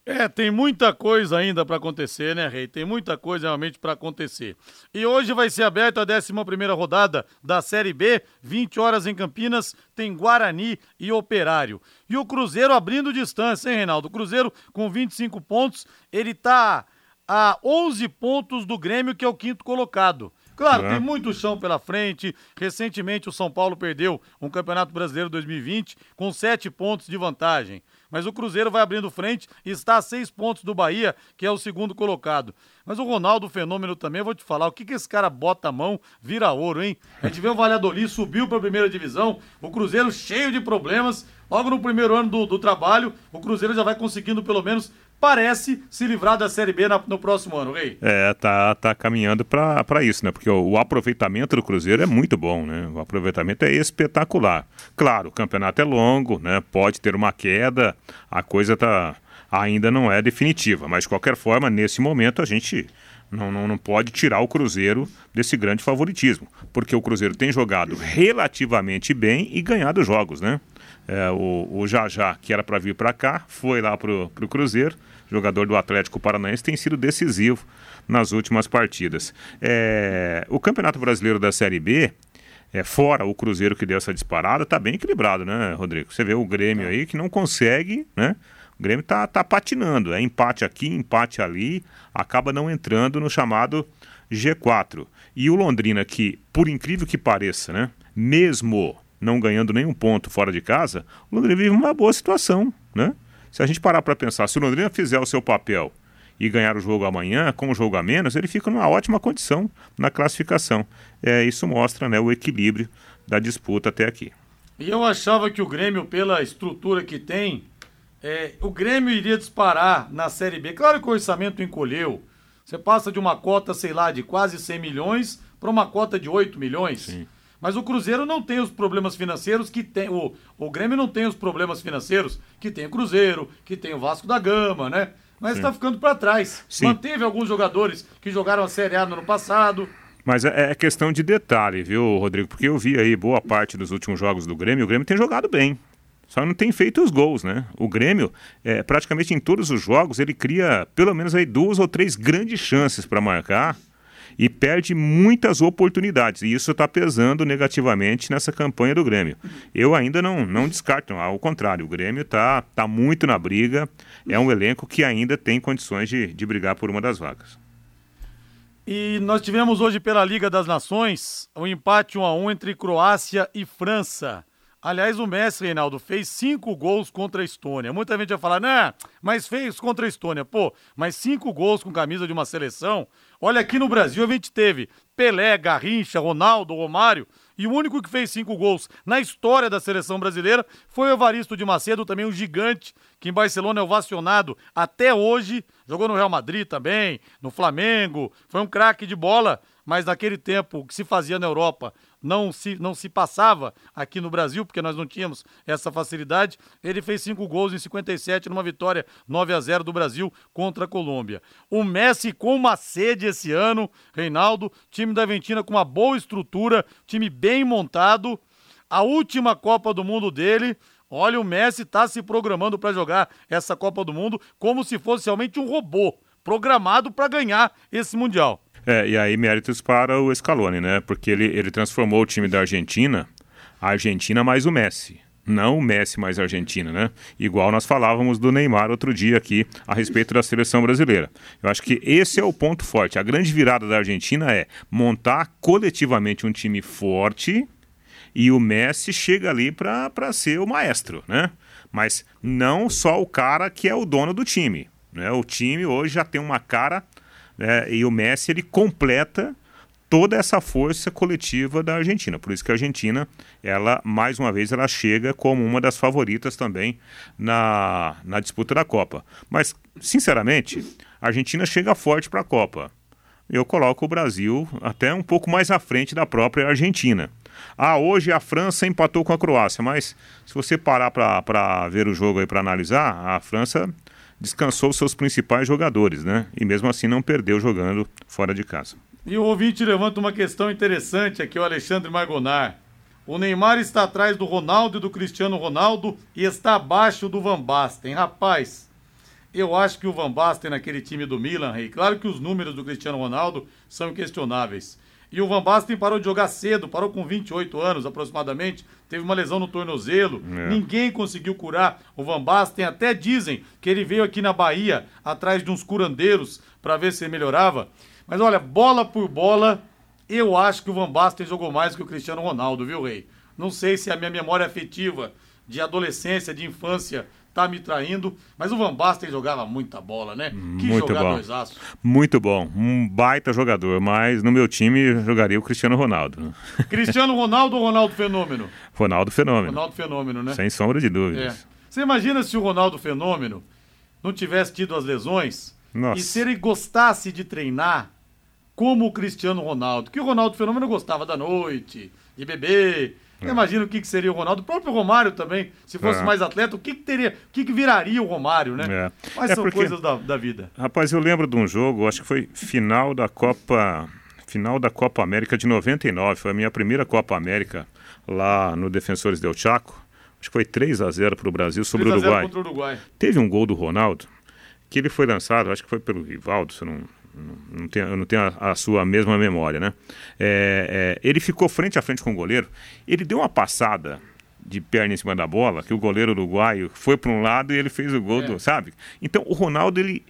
[SPEAKER 2] É, tem muita coisa ainda para acontecer, né, Rei? Tem muita coisa realmente para acontecer. E hoje vai ser aberta a 11 rodada da Série B, 20 horas em Campinas, tem Guarani e Operário. E o Cruzeiro abrindo distância, hein, Reinaldo? O Cruzeiro com 25 pontos, ele tá a 11 pontos do Grêmio, que é o quinto colocado. Claro, é. tem muito chão pela frente. Recentemente o São Paulo perdeu um Campeonato Brasileiro 2020 com sete pontos de vantagem. Mas o Cruzeiro vai abrindo frente e está a seis pontos do Bahia, que é o segundo colocado. Mas o Ronaldo, fenômeno também, eu vou te falar, o que, que esse cara bota a mão, vira ouro, hein? A gente vê o Valladolid, subiu para a primeira divisão, o Cruzeiro cheio de problemas, logo no primeiro ano do, do trabalho, o Cruzeiro já vai conseguindo pelo menos parece se livrar da Série B na, no próximo ano, Rei.
[SPEAKER 5] É, tá, tá caminhando para isso, né? Porque o, o, aproveitamento do Cruzeiro é muito bom, né? O aproveitamento é espetacular. Claro, o campeonato é longo, né? Pode ter uma queda, a coisa tá ainda não é definitiva, mas de qualquer forma, nesse momento a gente não, não, não pode tirar o Cruzeiro desse grande favoritismo, porque o Cruzeiro tem jogado relativamente bem e ganhado jogos, né? É, o, o Jajá, que era para vir para cá, foi lá para o Cruzeiro, jogador do Atlético Paranaense, tem sido decisivo nas últimas partidas. É, o Campeonato Brasileiro da Série B, é, fora o Cruzeiro que deu essa disparada, está bem equilibrado, né, Rodrigo? Você vê o Grêmio aí que não consegue, né? O Grêmio tá, tá patinando, é empate aqui, empate ali, acaba não entrando no chamado G4. E o Londrina, que, por incrível que pareça, né? Mesmo não ganhando nenhum ponto fora de casa, o Londrina vive uma boa situação, né? Se a gente parar para pensar, se o Londrina fizer o seu papel e ganhar o jogo amanhã, com o jogo a menos, ele fica numa ótima condição na classificação. É, isso mostra né, o equilíbrio da disputa até aqui.
[SPEAKER 2] E eu achava que o Grêmio, pela estrutura que tem, é, o Grêmio iria disparar na Série B. Claro que o orçamento encolheu. Você passa de uma cota, sei lá, de quase 100 milhões para uma cota de 8 milhões. Sim. Mas o Cruzeiro não tem os problemas financeiros que tem. O, o Grêmio não tem os problemas financeiros que tem o Cruzeiro, que tem o Vasco da Gama, né? Mas está ficando para trás. Sim. Manteve alguns jogadores que jogaram a Série A no ano passado.
[SPEAKER 5] Mas é, é, questão de detalhe, viu, Rodrigo? Porque eu vi aí boa parte dos últimos jogos do Grêmio, o Grêmio tem jogado bem. Só não tem feito os gols, né? O Grêmio, é, praticamente em todos os jogos, ele cria pelo menos aí duas ou três grandes chances para marcar e perde muitas oportunidades. E isso está pesando negativamente nessa campanha do Grêmio. Eu ainda não, não descarto, ao contrário, o Grêmio está tá muito na briga, é um elenco que ainda tem condições de, de brigar por uma das vagas.
[SPEAKER 2] E nós tivemos hoje pela Liga das Nações um empate 1 a 1 entre Croácia e França. Aliás, o Messi, Reinaldo, fez cinco gols contra a Estônia. Muita gente vai falar, né, mas fez contra a Estônia. Pô, mas cinco gols com camisa de uma seleção. Olha, aqui no Brasil a gente teve Pelé, Garrincha, Ronaldo, Romário. E o único que fez cinco gols na história da seleção brasileira foi o Evaristo de Macedo, também um gigante, que em Barcelona é ovacionado até hoje. Jogou no Real Madrid também, no Flamengo. Foi um craque de bola, mas naquele tempo que se fazia na Europa não se, não se passava aqui no Brasil, porque nós não tínhamos essa facilidade. Ele fez cinco gols em 57 numa vitória 9 a 0 do Brasil contra a Colômbia. O Messi com uma sede esse ano, Reinaldo, time da Argentina com uma boa estrutura, time bem montado. A última Copa do Mundo dele, olha, o Messi está se programando para jogar essa Copa do Mundo como se fosse realmente um robô programado para ganhar esse Mundial.
[SPEAKER 5] É, e aí méritos para o Scaloni, né? Porque ele, ele transformou o time da Argentina, a Argentina mais o Messi. Não o Messi mais a Argentina, né? Igual nós falávamos do Neymar outro dia aqui a respeito da seleção brasileira. Eu acho que esse é o ponto forte. A grande virada da Argentina é montar coletivamente um time forte e o Messi chega ali para ser o maestro, né? Mas não só o cara que é o dono do time. Né? O time hoje já tem uma cara né? e o Messi ele completa toda essa força coletiva da Argentina. Por isso que a Argentina, ela mais uma vez, ela chega como uma das favoritas também na, na disputa da Copa. Mas, sinceramente, a Argentina chega forte para a Copa. Eu coloco o Brasil até um pouco mais à frente da própria Argentina. Ah, hoje a França empatou com a Croácia, mas se você parar para ver o jogo aí para analisar, a França descansou seus principais jogadores, né? E mesmo assim não perdeu jogando fora de casa.
[SPEAKER 2] E o ouvinte levanta uma questão interessante aqui, o Alexandre Margonar. O Neymar está atrás do Ronaldo e do Cristiano Ronaldo e está abaixo do Van Basten. Rapaz, eu acho que o Van Basten naquele time do Milan, Rei, claro que os números do Cristiano Ronaldo são inquestionáveis. E o Van Basten parou de jogar cedo, parou com 28 anos aproximadamente, teve uma lesão no tornozelo, é. ninguém conseguiu curar o Van Basten, até dizem que ele veio aqui na Bahia atrás de uns curandeiros para ver se melhorava. Mas olha, bola por bola, eu acho que o Van Basten jogou mais que o Cristiano Ronaldo, viu, Rei? Não sei se a minha memória afetiva de adolescência, de infância, tá me traindo. Mas o Van Basten jogava muita bola, né? Que
[SPEAKER 5] Muito bom. Muito bom. Um baita jogador, mas no meu time jogaria o Cristiano Ronaldo.
[SPEAKER 2] Cristiano Ronaldo ou Ronaldo Fenômeno?
[SPEAKER 5] Ronaldo Fenômeno.
[SPEAKER 2] Ronaldo Fenômeno, né?
[SPEAKER 5] Sem sombra de
[SPEAKER 2] É.
[SPEAKER 5] dúvidas.
[SPEAKER 2] Você imagina se o Ronaldo Fenômeno não tivesse tido as lesões
[SPEAKER 5] Nossa.
[SPEAKER 2] e se ele gostasse de treinar como o Cristiano Ronaldo, que o Ronaldo Fenômeno gostava da noite, de beber. Você Imagina o que, que seria o Ronaldo, o próprio Romário também, se fosse
[SPEAKER 5] É.
[SPEAKER 2] mais atleta, o que, que teria, o que, que viraria o Romário, né?
[SPEAKER 5] É.
[SPEAKER 2] Mas
[SPEAKER 5] É
[SPEAKER 2] são
[SPEAKER 5] porque-
[SPEAKER 2] coisas da, da vida.
[SPEAKER 5] Rapaz, eu lembro de um jogo, acho que foi final da Copa, final da Copa América de 99, foi a minha primeira Copa América lá no Defensores del Chaco. Acho que foi 3 a 0 para o Brasil sobre o
[SPEAKER 2] 3 a 0
[SPEAKER 5] Uruguai.
[SPEAKER 2] Uruguai.
[SPEAKER 5] Teve um gol do Ronaldo que ele foi lançado, acho que foi pelo Rivaldo, se não, não, tenho, eu não tenho a, a sua mesma memória, né? É, é, ele ficou frente a frente com o goleiro, ele deu uma passada de perna em cima da bola, que o goleiro uruguaio foi para um lado e ele fez o gol,
[SPEAKER 2] É.
[SPEAKER 5] do, sabe? Então o Ronaldo, ele,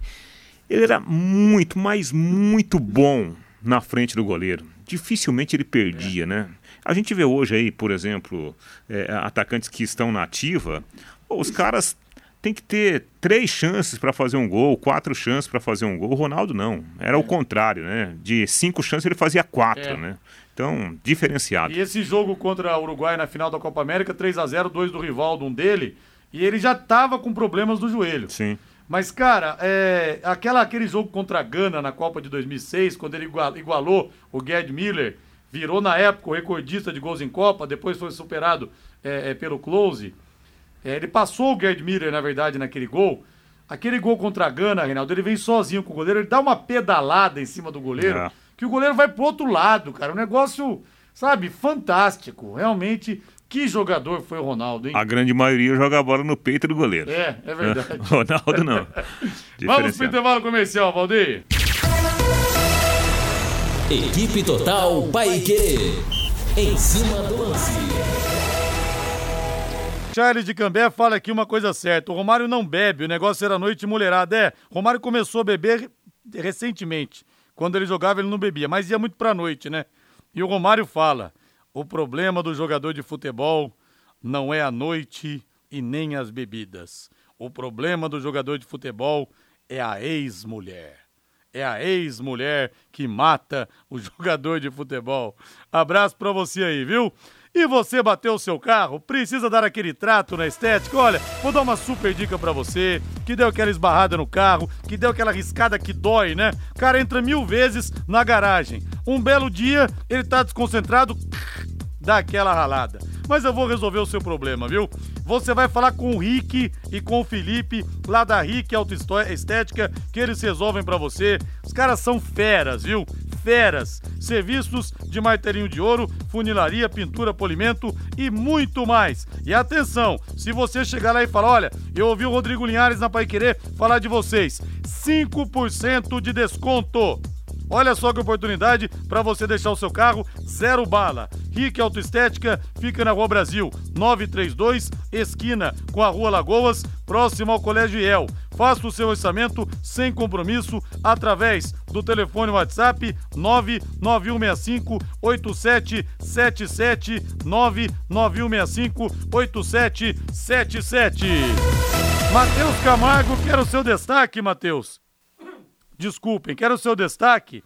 [SPEAKER 5] ele era muito, mas muito bom na frente do goleiro. Dificilmente ele perdia, né? A gente vê hoje aí, por exemplo, é, atacantes que estão na ativa, os caras têm que ter três chances para fazer um gol, quatro chances para fazer um gol. O Ronaldo não. Era o contrário, né? De cinco chances ele fazia quatro,
[SPEAKER 2] É.
[SPEAKER 5] né? Então, diferenciado.
[SPEAKER 2] E esse jogo contra o Uruguai na final da Copa América, 3 a 0 dois do Rivaldo, um dele, e ele já tava com problemas no joelho.
[SPEAKER 5] Sim.
[SPEAKER 2] Mas, cara, é, aquela, aquele jogo contra a Gana na Copa de 2006, quando ele igual- igualou o Gerd Miller, virou na época o recordista de gols em Copa, depois foi superado é, é, pelo Close. É, ele passou o Gerd Miller, na verdade, naquele gol. Aquele gol contra a Gana, Reinaldo, ele vem sozinho com o goleiro, ele dá uma pedalada em cima do goleiro,
[SPEAKER 5] É.
[SPEAKER 2] que o goleiro vai pro outro lado, cara. Um negócio, sabe, fantástico. Realmente, que jogador foi o Ronaldo, hein?
[SPEAKER 5] A grande maioria joga a bola no peito do goleiro.
[SPEAKER 2] É, é verdade.
[SPEAKER 5] Ronaldo não.
[SPEAKER 2] Vamos pro intervalo comercial, Valdeir.
[SPEAKER 1] Equipe Total Paique. Em cima do lance.
[SPEAKER 2] Charles de Cambé fala aqui uma coisa certa. O Romário não bebe, o negócio era noite e mulherada. É, Romário começou a beber recentemente. Quando ele jogava, ele não bebia, mas ia muito pra noite, né? E o Romário fala: o problema do jogador de futebol não é a noite e nem as bebidas. O problema do jogador de futebol é a ex-mulher. É a ex-mulher que mata o jogador de futebol. Abraço pra você aí, viu? E você bateu o seu carro? Precisa dar aquele trato na estética? Olha, vou dar uma super dica pra você, que deu aquela esbarrada no carro, que deu aquela riscada que dói, né? O cara entra mil vezes na garagem. Um belo dia, ele tá desconcentrado, dá aquela ralada. Mas eu vou resolver o seu problema, viu? Você vai falar com o Rick e com o Felipe, lá da Rick Autoestética, que eles resolvem pra você. Os caras são feras, viu? Feras. Serviços de martelinho de ouro, funilaria, pintura, polimento e muito mais. E atenção, se você chegar lá e falar, olha, eu ouvi o Rodrigo Linhares na Pai Querer falar de vocês, 5% de desconto. Olha só que oportunidade para você deixar o seu carro zero bala. Rick Autoestética fica na Rua Brasil, 932, esquina com a Rua Lagoas, próximo ao Colégio IEL. Faça o seu orçamento sem compromisso através do telefone WhatsApp 99165 8777 99165 8777. Matheus Camargo, quero o seu destaque, Matheus. Desculpem, quero o seu destaque.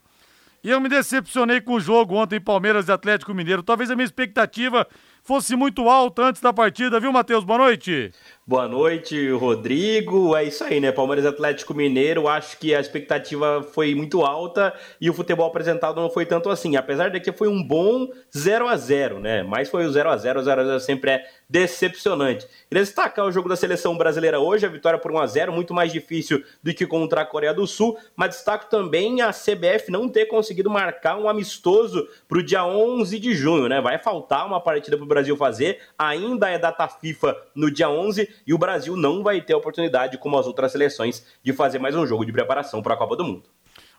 [SPEAKER 2] E eu me decepcionei com o jogo ontem, Palmeiras e Atlético Mineiro. Talvez a minha expectativa fosse muito alta antes da partida, viu, Matheus? Boa noite.
[SPEAKER 10] Boa noite, Rodrigo. É isso aí, né? Palmeiras Atlético Mineiro. Acho que a expectativa foi muito alta e o futebol apresentado não foi tanto assim. Apesar de que foi um bom 0 a 0 né? Mas foi o 0 a 0 O 0 a 0 sempre é decepcionante. Queria destacar o jogo da seleção brasileira hoje, a vitória por 1 a 0 muito mais difícil do que contra a Coreia do Sul. Mas destaco também a CBF não ter conseguido marcar um amistoso para o dia 11 de junho, né? Vai faltar uma partida para o Brasil fazer. Ainda é data FIFA no dia 11 e o Brasil não vai ter a oportunidade, como as outras seleções, de fazer mais um jogo de preparação para a Copa do Mundo.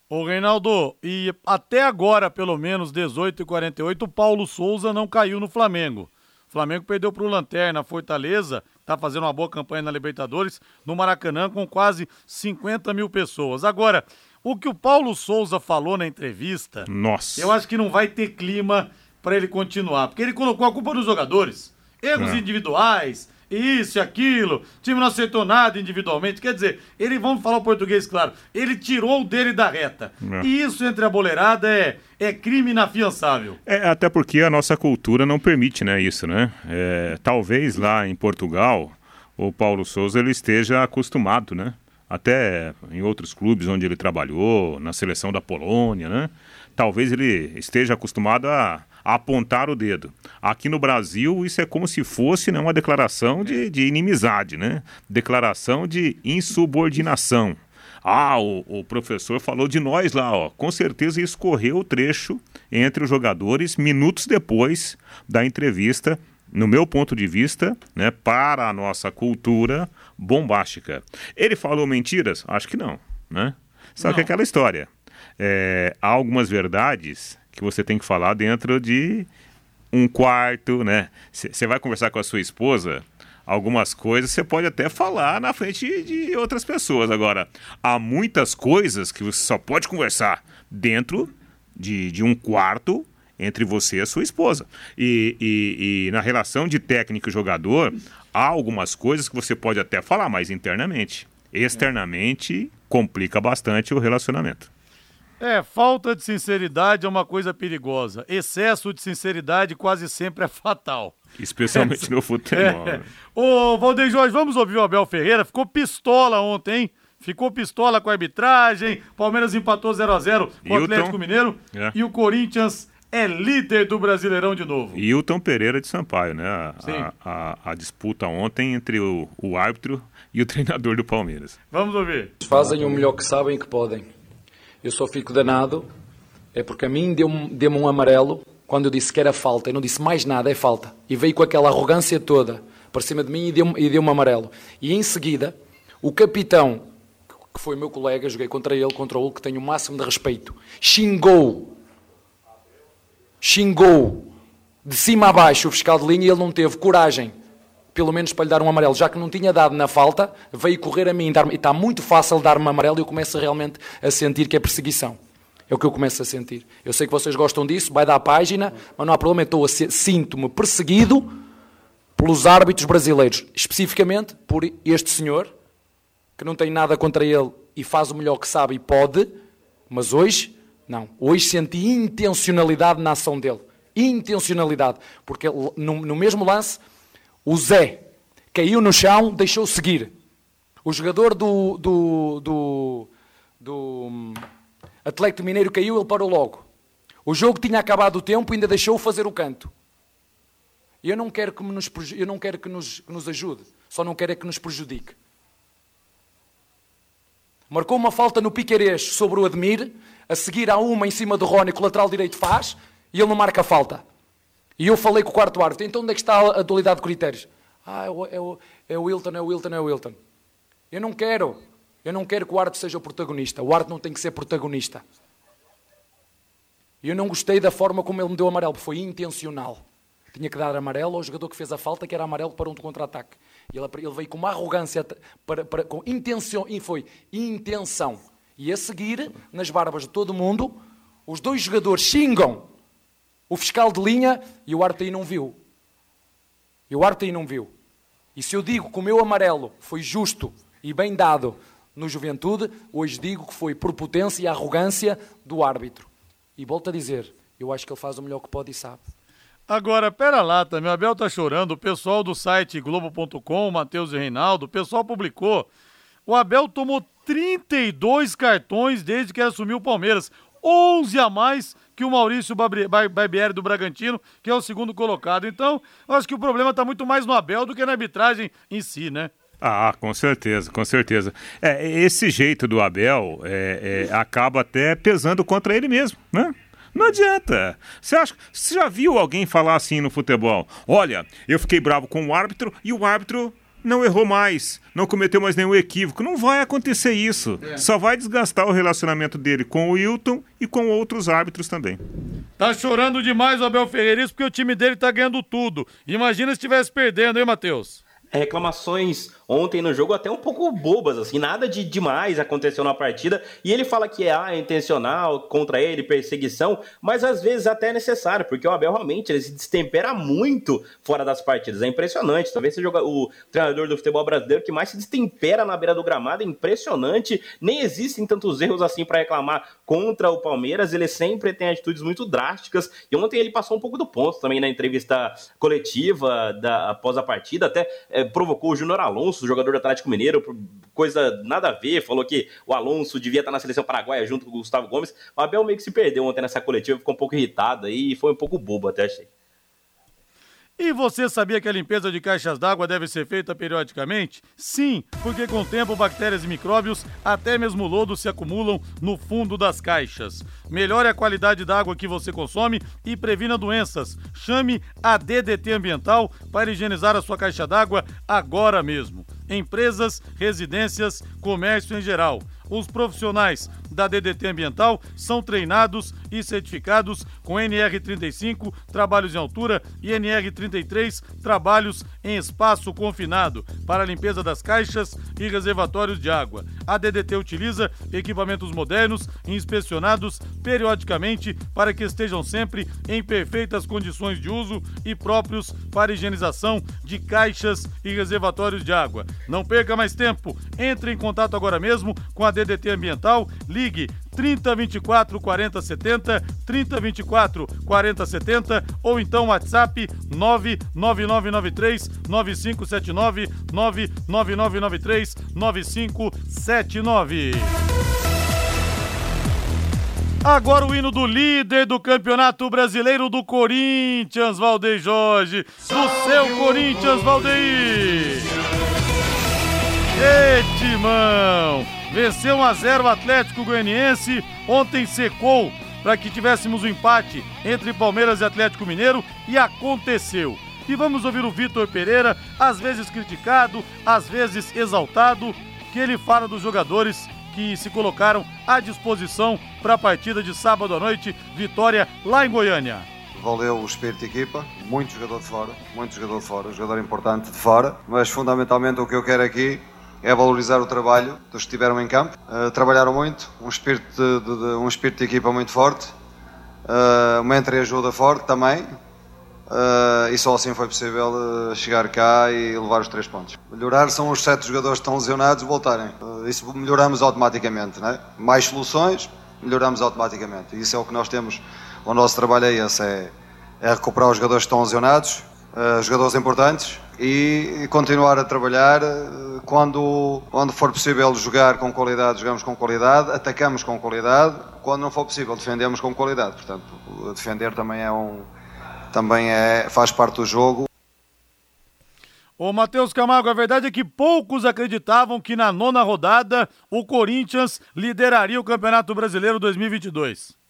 [SPEAKER 2] Ô, Reinaldo, e até agora, pelo menos 18 e 48, o Paulo Souza não caiu no Flamengo. O Flamengo perdeu para o Lanterna, Fortaleza, tá fazendo uma boa campanha na Libertadores, no Maracanã, com quase 50 mil pessoas. Agora, o que o Paulo Souza falou na entrevista,
[SPEAKER 5] Nossa.
[SPEAKER 2] eu acho que não vai ter clima para ele continuar, porque ele colocou a culpa nos jogadores. Erros
[SPEAKER 5] É.
[SPEAKER 2] individuais, isso e aquilo, o time não acertou nada individualmente. Quer dizer, ele, vamos falar o português claro, ele tirou o dele da reta.
[SPEAKER 5] É.
[SPEAKER 2] E isso entre a boleirada é, é crime inafiançável.
[SPEAKER 5] É, até porque a nossa cultura não permite, né, isso, né? É, talvez lá em Portugal o Paulo Souza ele esteja acostumado, né? Até em outros clubes onde ele trabalhou, na seleção da Polônia, né? Talvez ele esteja acostumado a apontar o dedo. Aqui no Brasil, isso é como se fosse né, uma declaração de, de inimizade, né? Declaração de insubordinação. Ah, o, o professor falou de nós lá, ó. Com certeza isso correu o trecho entre os jogadores minutos depois da entrevista, no meu ponto de vista, né, para a nossa cultura bombástica. Ele falou mentiras? Acho que não, né? Só que é aquela história. É, há algumas verdades que você tem que falar dentro de um quarto, né? Você vai conversar com a sua esposa, algumas coisas você pode até falar na frente de outras pessoas. Agora, há muitas coisas que você só pode conversar dentro de, de um quarto entre você e a sua esposa. E, e, e na relação de técnico e jogador, há algumas coisas que você pode até falar, mas internamente. Externamente, complica bastante o relacionamento.
[SPEAKER 2] É, falta de sinceridade é uma coisa perigosa. Excesso de sinceridade quase sempre é fatal.
[SPEAKER 5] Especialmente no futebol.
[SPEAKER 2] É.
[SPEAKER 5] né?
[SPEAKER 2] Ô, Valdeir Jorge, vamos ouvir o Abel Ferreira. Ficou pistola ontem, hein? Ficou pistola com a arbitragem. Palmeiras empatou 0x0 com o. Atlético Mineiro.
[SPEAKER 5] É.
[SPEAKER 2] E o Corinthians é líder do Brasileirão de novo.
[SPEAKER 5] Hilton Pereira de Sampaio, né? A,
[SPEAKER 2] Sim.
[SPEAKER 5] a, a- a disputa ontem entre o, o árbitro e o treinador do Palmeiras.
[SPEAKER 2] Vamos ouvir.
[SPEAKER 11] Fazem o melhor que sabem e que podem. Eu só fico danado, é porque a mim deu-me deu um amarelo quando eu disse que era falta. Eu não disse mais nada, é falta. E veio com aquela arrogância toda para cima de mim e deu-me e deu amarelo. E em seguida, o capitão, que foi meu colega, joguei contra ele, contra o que tenho o máximo de respeito, xingou, xingou de cima a baixo o fiscal de linha e ele não teve coragem pelo menos para lhe dar um amarelo, já que não tinha dado na falta, veio correr a mim e está muito fácil dar-me amarelo e eu começo realmente a sentir que é perseguição. É o que eu começo a sentir. Eu sei que vocês gostam disso, vai dar a página, mas não há problema, eu sinto-me perseguido pelos árbitros brasileiros, especificamente por este senhor, que não tem nada contra ele e faz o melhor que sabe e pode, mas hoje, não. Hoje senti intencionalidade na ação dele. Intencionalidade. Porque no, no mesmo lance, o Zé caiu no chão, deixou seguir. O jogador do, do, do, do hum, Atlético Mineiro caiu, ele parou logo. O jogo tinha acabado o tempo ainda deixou fazer o canto. Eu não quero que, nos, eu não quero que, nos, que nos ajude, só não quero é que nos prejudique. Marcou uma falta no Piquerez sobre o Admir, a seguir há uma em cima do Rony que o lateral direito faz, e ele não marca a falta. E eu falei com o quarto árbitro, então onde é que está a dualidade de critérios? Ah, é o, é o, é o Wilton, é o Wilton, é o Wilton. Eu não quero, eu não quero que o árbitro seja o protagonista. O árbitro não tem que ser protagonista. Eu não gostei da forma como ele me deu amarelo, foi intencional. Tinha que dar amarelo ao jogador que fez a falta, que era amarelo para um contra-ataque. Ele, ele veio com uma arrogância, para, para- com intenção, e foi intenção. E a seguir, nas barbas de todo mundo, os dois jogadores xingam o fiscal de linha e o árbitro aí não viu. E o árbitro aí não viu. E se eu digo que o meu amarelo foi justo e bem dado no Juventude, hoje digo que foi por potência e arrogância do árbitro. E volto a dizer, eu acho que ele faz o melhor que pode e sabe.
[SPEAKER 2] Agora, pera lá também, o Abel tá chorando, o pessoal do site Globo.com, Matheus e Reinaldo, o pessoal publicou. O Abel tomou 32 cartões desde que assumiu o Palmeiras. 11 a mais que o Maurício Barbieri do Bragantino, que é o segundo colocado. Então, eu acho que o problema tá muito mais no Abel do que na arbitragem em si, né?
[SPEAKER 5] Ah, com certeza, com certeza. É, esse jeito do Abel é, é, acaba até pesando contra ele mesmo, né? Não adianta. Você acha, você já viu alguém falar assim no futebol? Olha, eu fiquei bravo com o árbitro e o árbitro não errou mais, não cometeu mais nenhum equívoco. Não vai acontecer isso. Só vai desgastar o relacionamento dele com o Wilton e com outros árbitros também.
[SPEAKER 2] Tá chorando demais o Abel Ferreira, isso porque o time dele tá ganhando tudo. Imagina se estivesse perdendo, hein, Matheus?
[SPEAKER 10] reclamações ontem no jogo até um pouco bobas, assim, nada de demais aconteceu na partida. E ele fala que é ah, intencional contra ele, perseguição, mas às vezes até é necessário, porque o Abel realmente ele se destempera muito fora das partidas. É impressionante. Talvez seja o treinador do futebol brasileiro que mais se destempera na beira do gramado. É impressionante. Nem existem tantos erros assim para reclamar contra o Palmeiras. Ele sempre tem atitudes muito drásticas. E ontem ele passou um pouco do ponto também na entrevista coletiva da, após a partida. Até é, provocou o Júnior Alonso, jogador do Atlético Mineiro, coisa nada a ver. Falou que o Alonso devia estar na seleção paraguaia junto com o Gustavo Gomes. O Abel meio que se perdeu ontem nessa coletiva, ficou um pouco irritado e foi um pouco bobo até achei.
[SPEAKER 2] E você sabia que a limpeza de caixas d'água deve ser feita periodicamente? Sim, porque com o tempo bactérias e micróbios, até mesmo lodo, se acumulam no fundo das caixas. Melhore a qualidade da água que você consome e previna doenças. Chame a DDT Ambiental para higienizar a sua caixa d'água agora mesmo. Empresas, residências, comércio em geral. Os profissionais da DDT Ambiental são treinados e certificados com NR35, trabalhos em altura, e NR33, trabalhos em espaço confinado, para a limpeza das caixas e reservatórios de água. A DDT utiliza equipamentos modernos e inspecionados periodicamente para que estejam sempre em perfeitas condições de uso e próprios para higienização de caixas e reservatórios de água. Não perca mais tempo. Entre em contato agora mesmo com a DDT Ambiental. Ligue 3024 4070, 3024 4070 ou então WhatsApp 99993 9579 99993 9579. Agora o hino do líder do Campeonato Brasileiro do Corinthians, Valdeir Jorge. Do seu Corinthians, Valdeir. E timão! Venceu 1 a 0 o Atlético Goianiense. Ontem secou para que tivéssemos o um empate entre Palmeiras e Atlético Mineiro e aconteceu. E vamos ouvir o Vitor Pereira, às vezes criticado, às vezes exaltado, que ele fala dos jogadores que se colocaram à disposição para a partida de sábado à noite, vitória lá em Goiânia.
[SPEAKER 12] Valeu o espírito de equipa, muito jogador de fora, muito jogador de fora, jogador importante de fora, mas fundamentalmente o que eu quero aqui é valorizar o trabalho dos que estiveram em campo. Uh, trabalharam muito, um espírito de, de, de, um espírito de equipa muito forte, uh, uma entreajuda forte também, uh, e só assim foi possível chegar cá e levar os três pontos. Melhorar são os sete jogadores que estão lesionados voltarem. isso melhoramos automaticamente, né? mais soluções, melhoramos automaticamente. Isso é o que nós temos, o nosso trabalho é esse, é, é recuperar os jogadores que estão lesionados, jogadores importantes, e continuar a trabalhar. Eh, quando, quando for possível jogar com qualidade, jogamos com qualidade, atacamos com qualidade. Quando não for possível, defendemos com qualidade. Portanto, defender também é um também é, faz parte do jogo.
[SPEAKER 2] Ô Matheus Camargo, a verdade é que poucos acreditavam que na nona rodada o Corinthians lideraria o Campeonato Brasileiro 2022.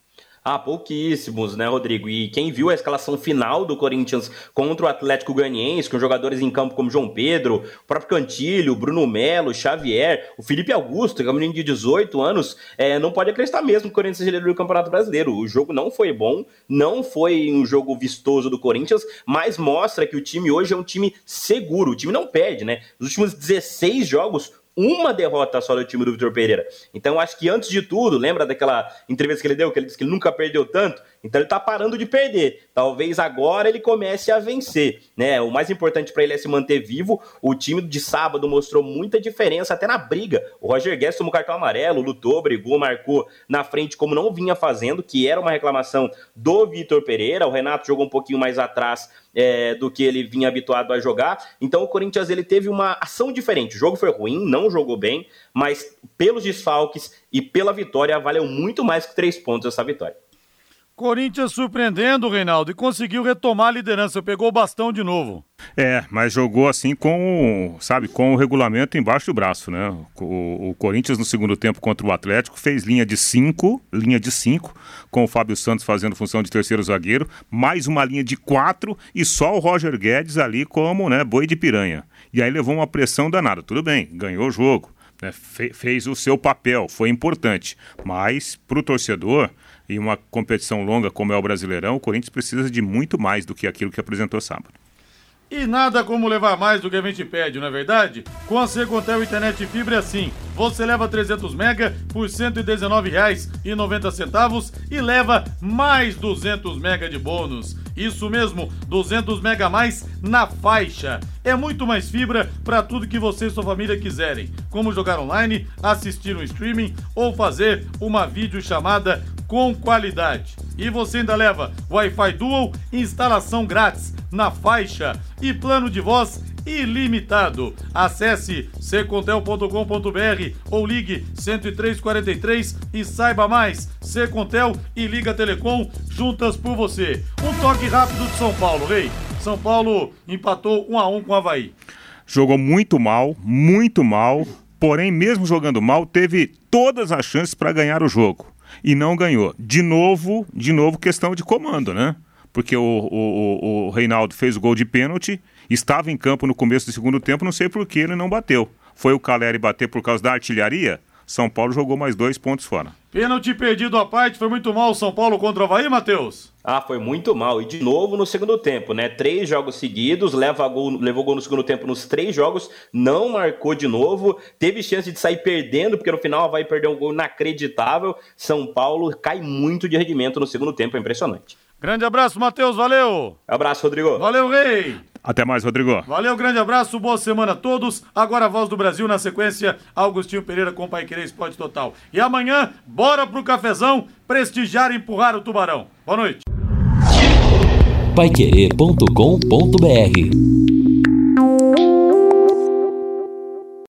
[SPEAKER 10] Ah, pouquíssimos, né, Rodrigo? E quem viu a escalação final do Corinthians contra o Atlético Goianiense, com jogadores em campo como João Pedro, o próprio Cantilho, Bruno Melo, Xavier, o Felipe Augusto, que é um menino de 18 anos, é, não pode acreditar mesmo que o Corinthians líder do Campeonato Brasileiro. O jogo não foi bom, não foi um jogo vistoso do Corinthians, mas mostra que o time hoje é um time seguro. O time não perde, né? Nos últimos 16 jogos, uma derrota só do time do Vitor Pereira. Então, acho que antes de tudo, lembra daquela entrevista que ele deu, que ele disse que ele nunca perdeu tanto? Então ele tá parando de perder. Talvez agora ele comece a vencer, né? O mais importante para ele é se manter vivo. O time de sábado mostrou muita diferença até na briga. O Roger Guedes tomou cartão amarelo, lutou, brigou, marcou na frente como não vinha fazendo, que era uma reclamação do Vitor Pereira. O Renato jogou um pouquinho mais atrás é, do que ele vinha habituado a jogar. Então o Corinthians ele teve uma ação diferente. O jogo foi ruim, não jogou bem, mas pelos desfalques e pela vitória valeu muito mais que três pontos essa vitória.
[SPEAKER 2] Corinthians surpreendendo, Reinaldo, e conseguiu retomar a liderança, pegou o bastão de novo.
[SPEAKER 5] É, mas jogou assim com, sabe, com o regulamento embaixo do braço, né? O, o Corinthians no segundo tempo contra o Atlético fez linha de cinco, linha de cinco, com o Fábio Santos fazendo função de terceiro zagueiro, mais uma linha de quatro e só o Roger Guedes ali como, né, boi de piranha. E aí levou uma pressão danada. Tudo bem, ganhou o jogo, né, fe, fez o seu papel, foi importante, mas para o torcedor em uma competição longa como é o Brasileirão, o Corinthians precisa de muito mais do que aquilo que apresentou sábado.
[SPEAKER 2] E nada como levar mais do que a gente pede, não é verdade? Com a Secontel Internet Fibra é assim. Você leva 300 mega por R$ 119,90 e leva mais 200 mega de bônus. Isso mesmo, 200 mega a mais na faixa. É muito mais fibra para tudo que você e sua família quiserem, como jogar online, assistir um streaming ou fazer uma videochamada com qualidade. E você ainda leva Wi-Fi Dual, instalação grátis na faixa e plano de voz ilimitado. Acesse secontel.com.br ou ligue 10343 e saiba mais. Secontel e Liga Telecom juntas por você. Um toque rápido de São Paulo, rei. São Paulo empatou 1 a 1 com o Havaí.
[SPEAKER 5] Jogou muito mal, muito mal. Porém, mesmo jogando mal, teve todas as chances para ganhar o jogo e não ganhou. De novo, de novo questão de comando, né? Porque o, o, o Reinaldo fez o gol de pênalti, estava em campo no começo do segundo tempo, não sei por que ele não bateu. Foi o Caleri bater por causa da artilharia? São Paulo jogou mais dois pontos fora.
[SPEAKER 2] Pênalti perdido à parte, foi muito mal o São Paulo contra o Havaí, Matheus?
[SPEAKER 10] Ah, foi muito mal. E de novo no segundo tempo, né? Três jogos seguidos, leva gol, levou gol no segundo tempo nos três jogos, não marcou de novo, teve chance de sair perdendo, porque no final vai perder um gol inacreditável. São Paulo cai muito de rendimento no segundo tempo, é impressionante.
[SPEAKER 2] Grande abraço, Matheus, valeu!
[SPEAKER 10] Abraço, Rodrigo.
[SPEAKER 2] Valeu, Rei!
[SPEAKER 5] Até mais, Rodrigo.
[SPEAKER 2] Valeu, grande abraço, boa semana a todos. Agora a voz do Brasil na sequência, Augustinho Pereira com o Pai Querer Esporte Total. E amanhã, bora pro cafezão prestigiar e empurrar o tubarão. Boa noite.
[SPEAKER 1] Paiquerê.com.br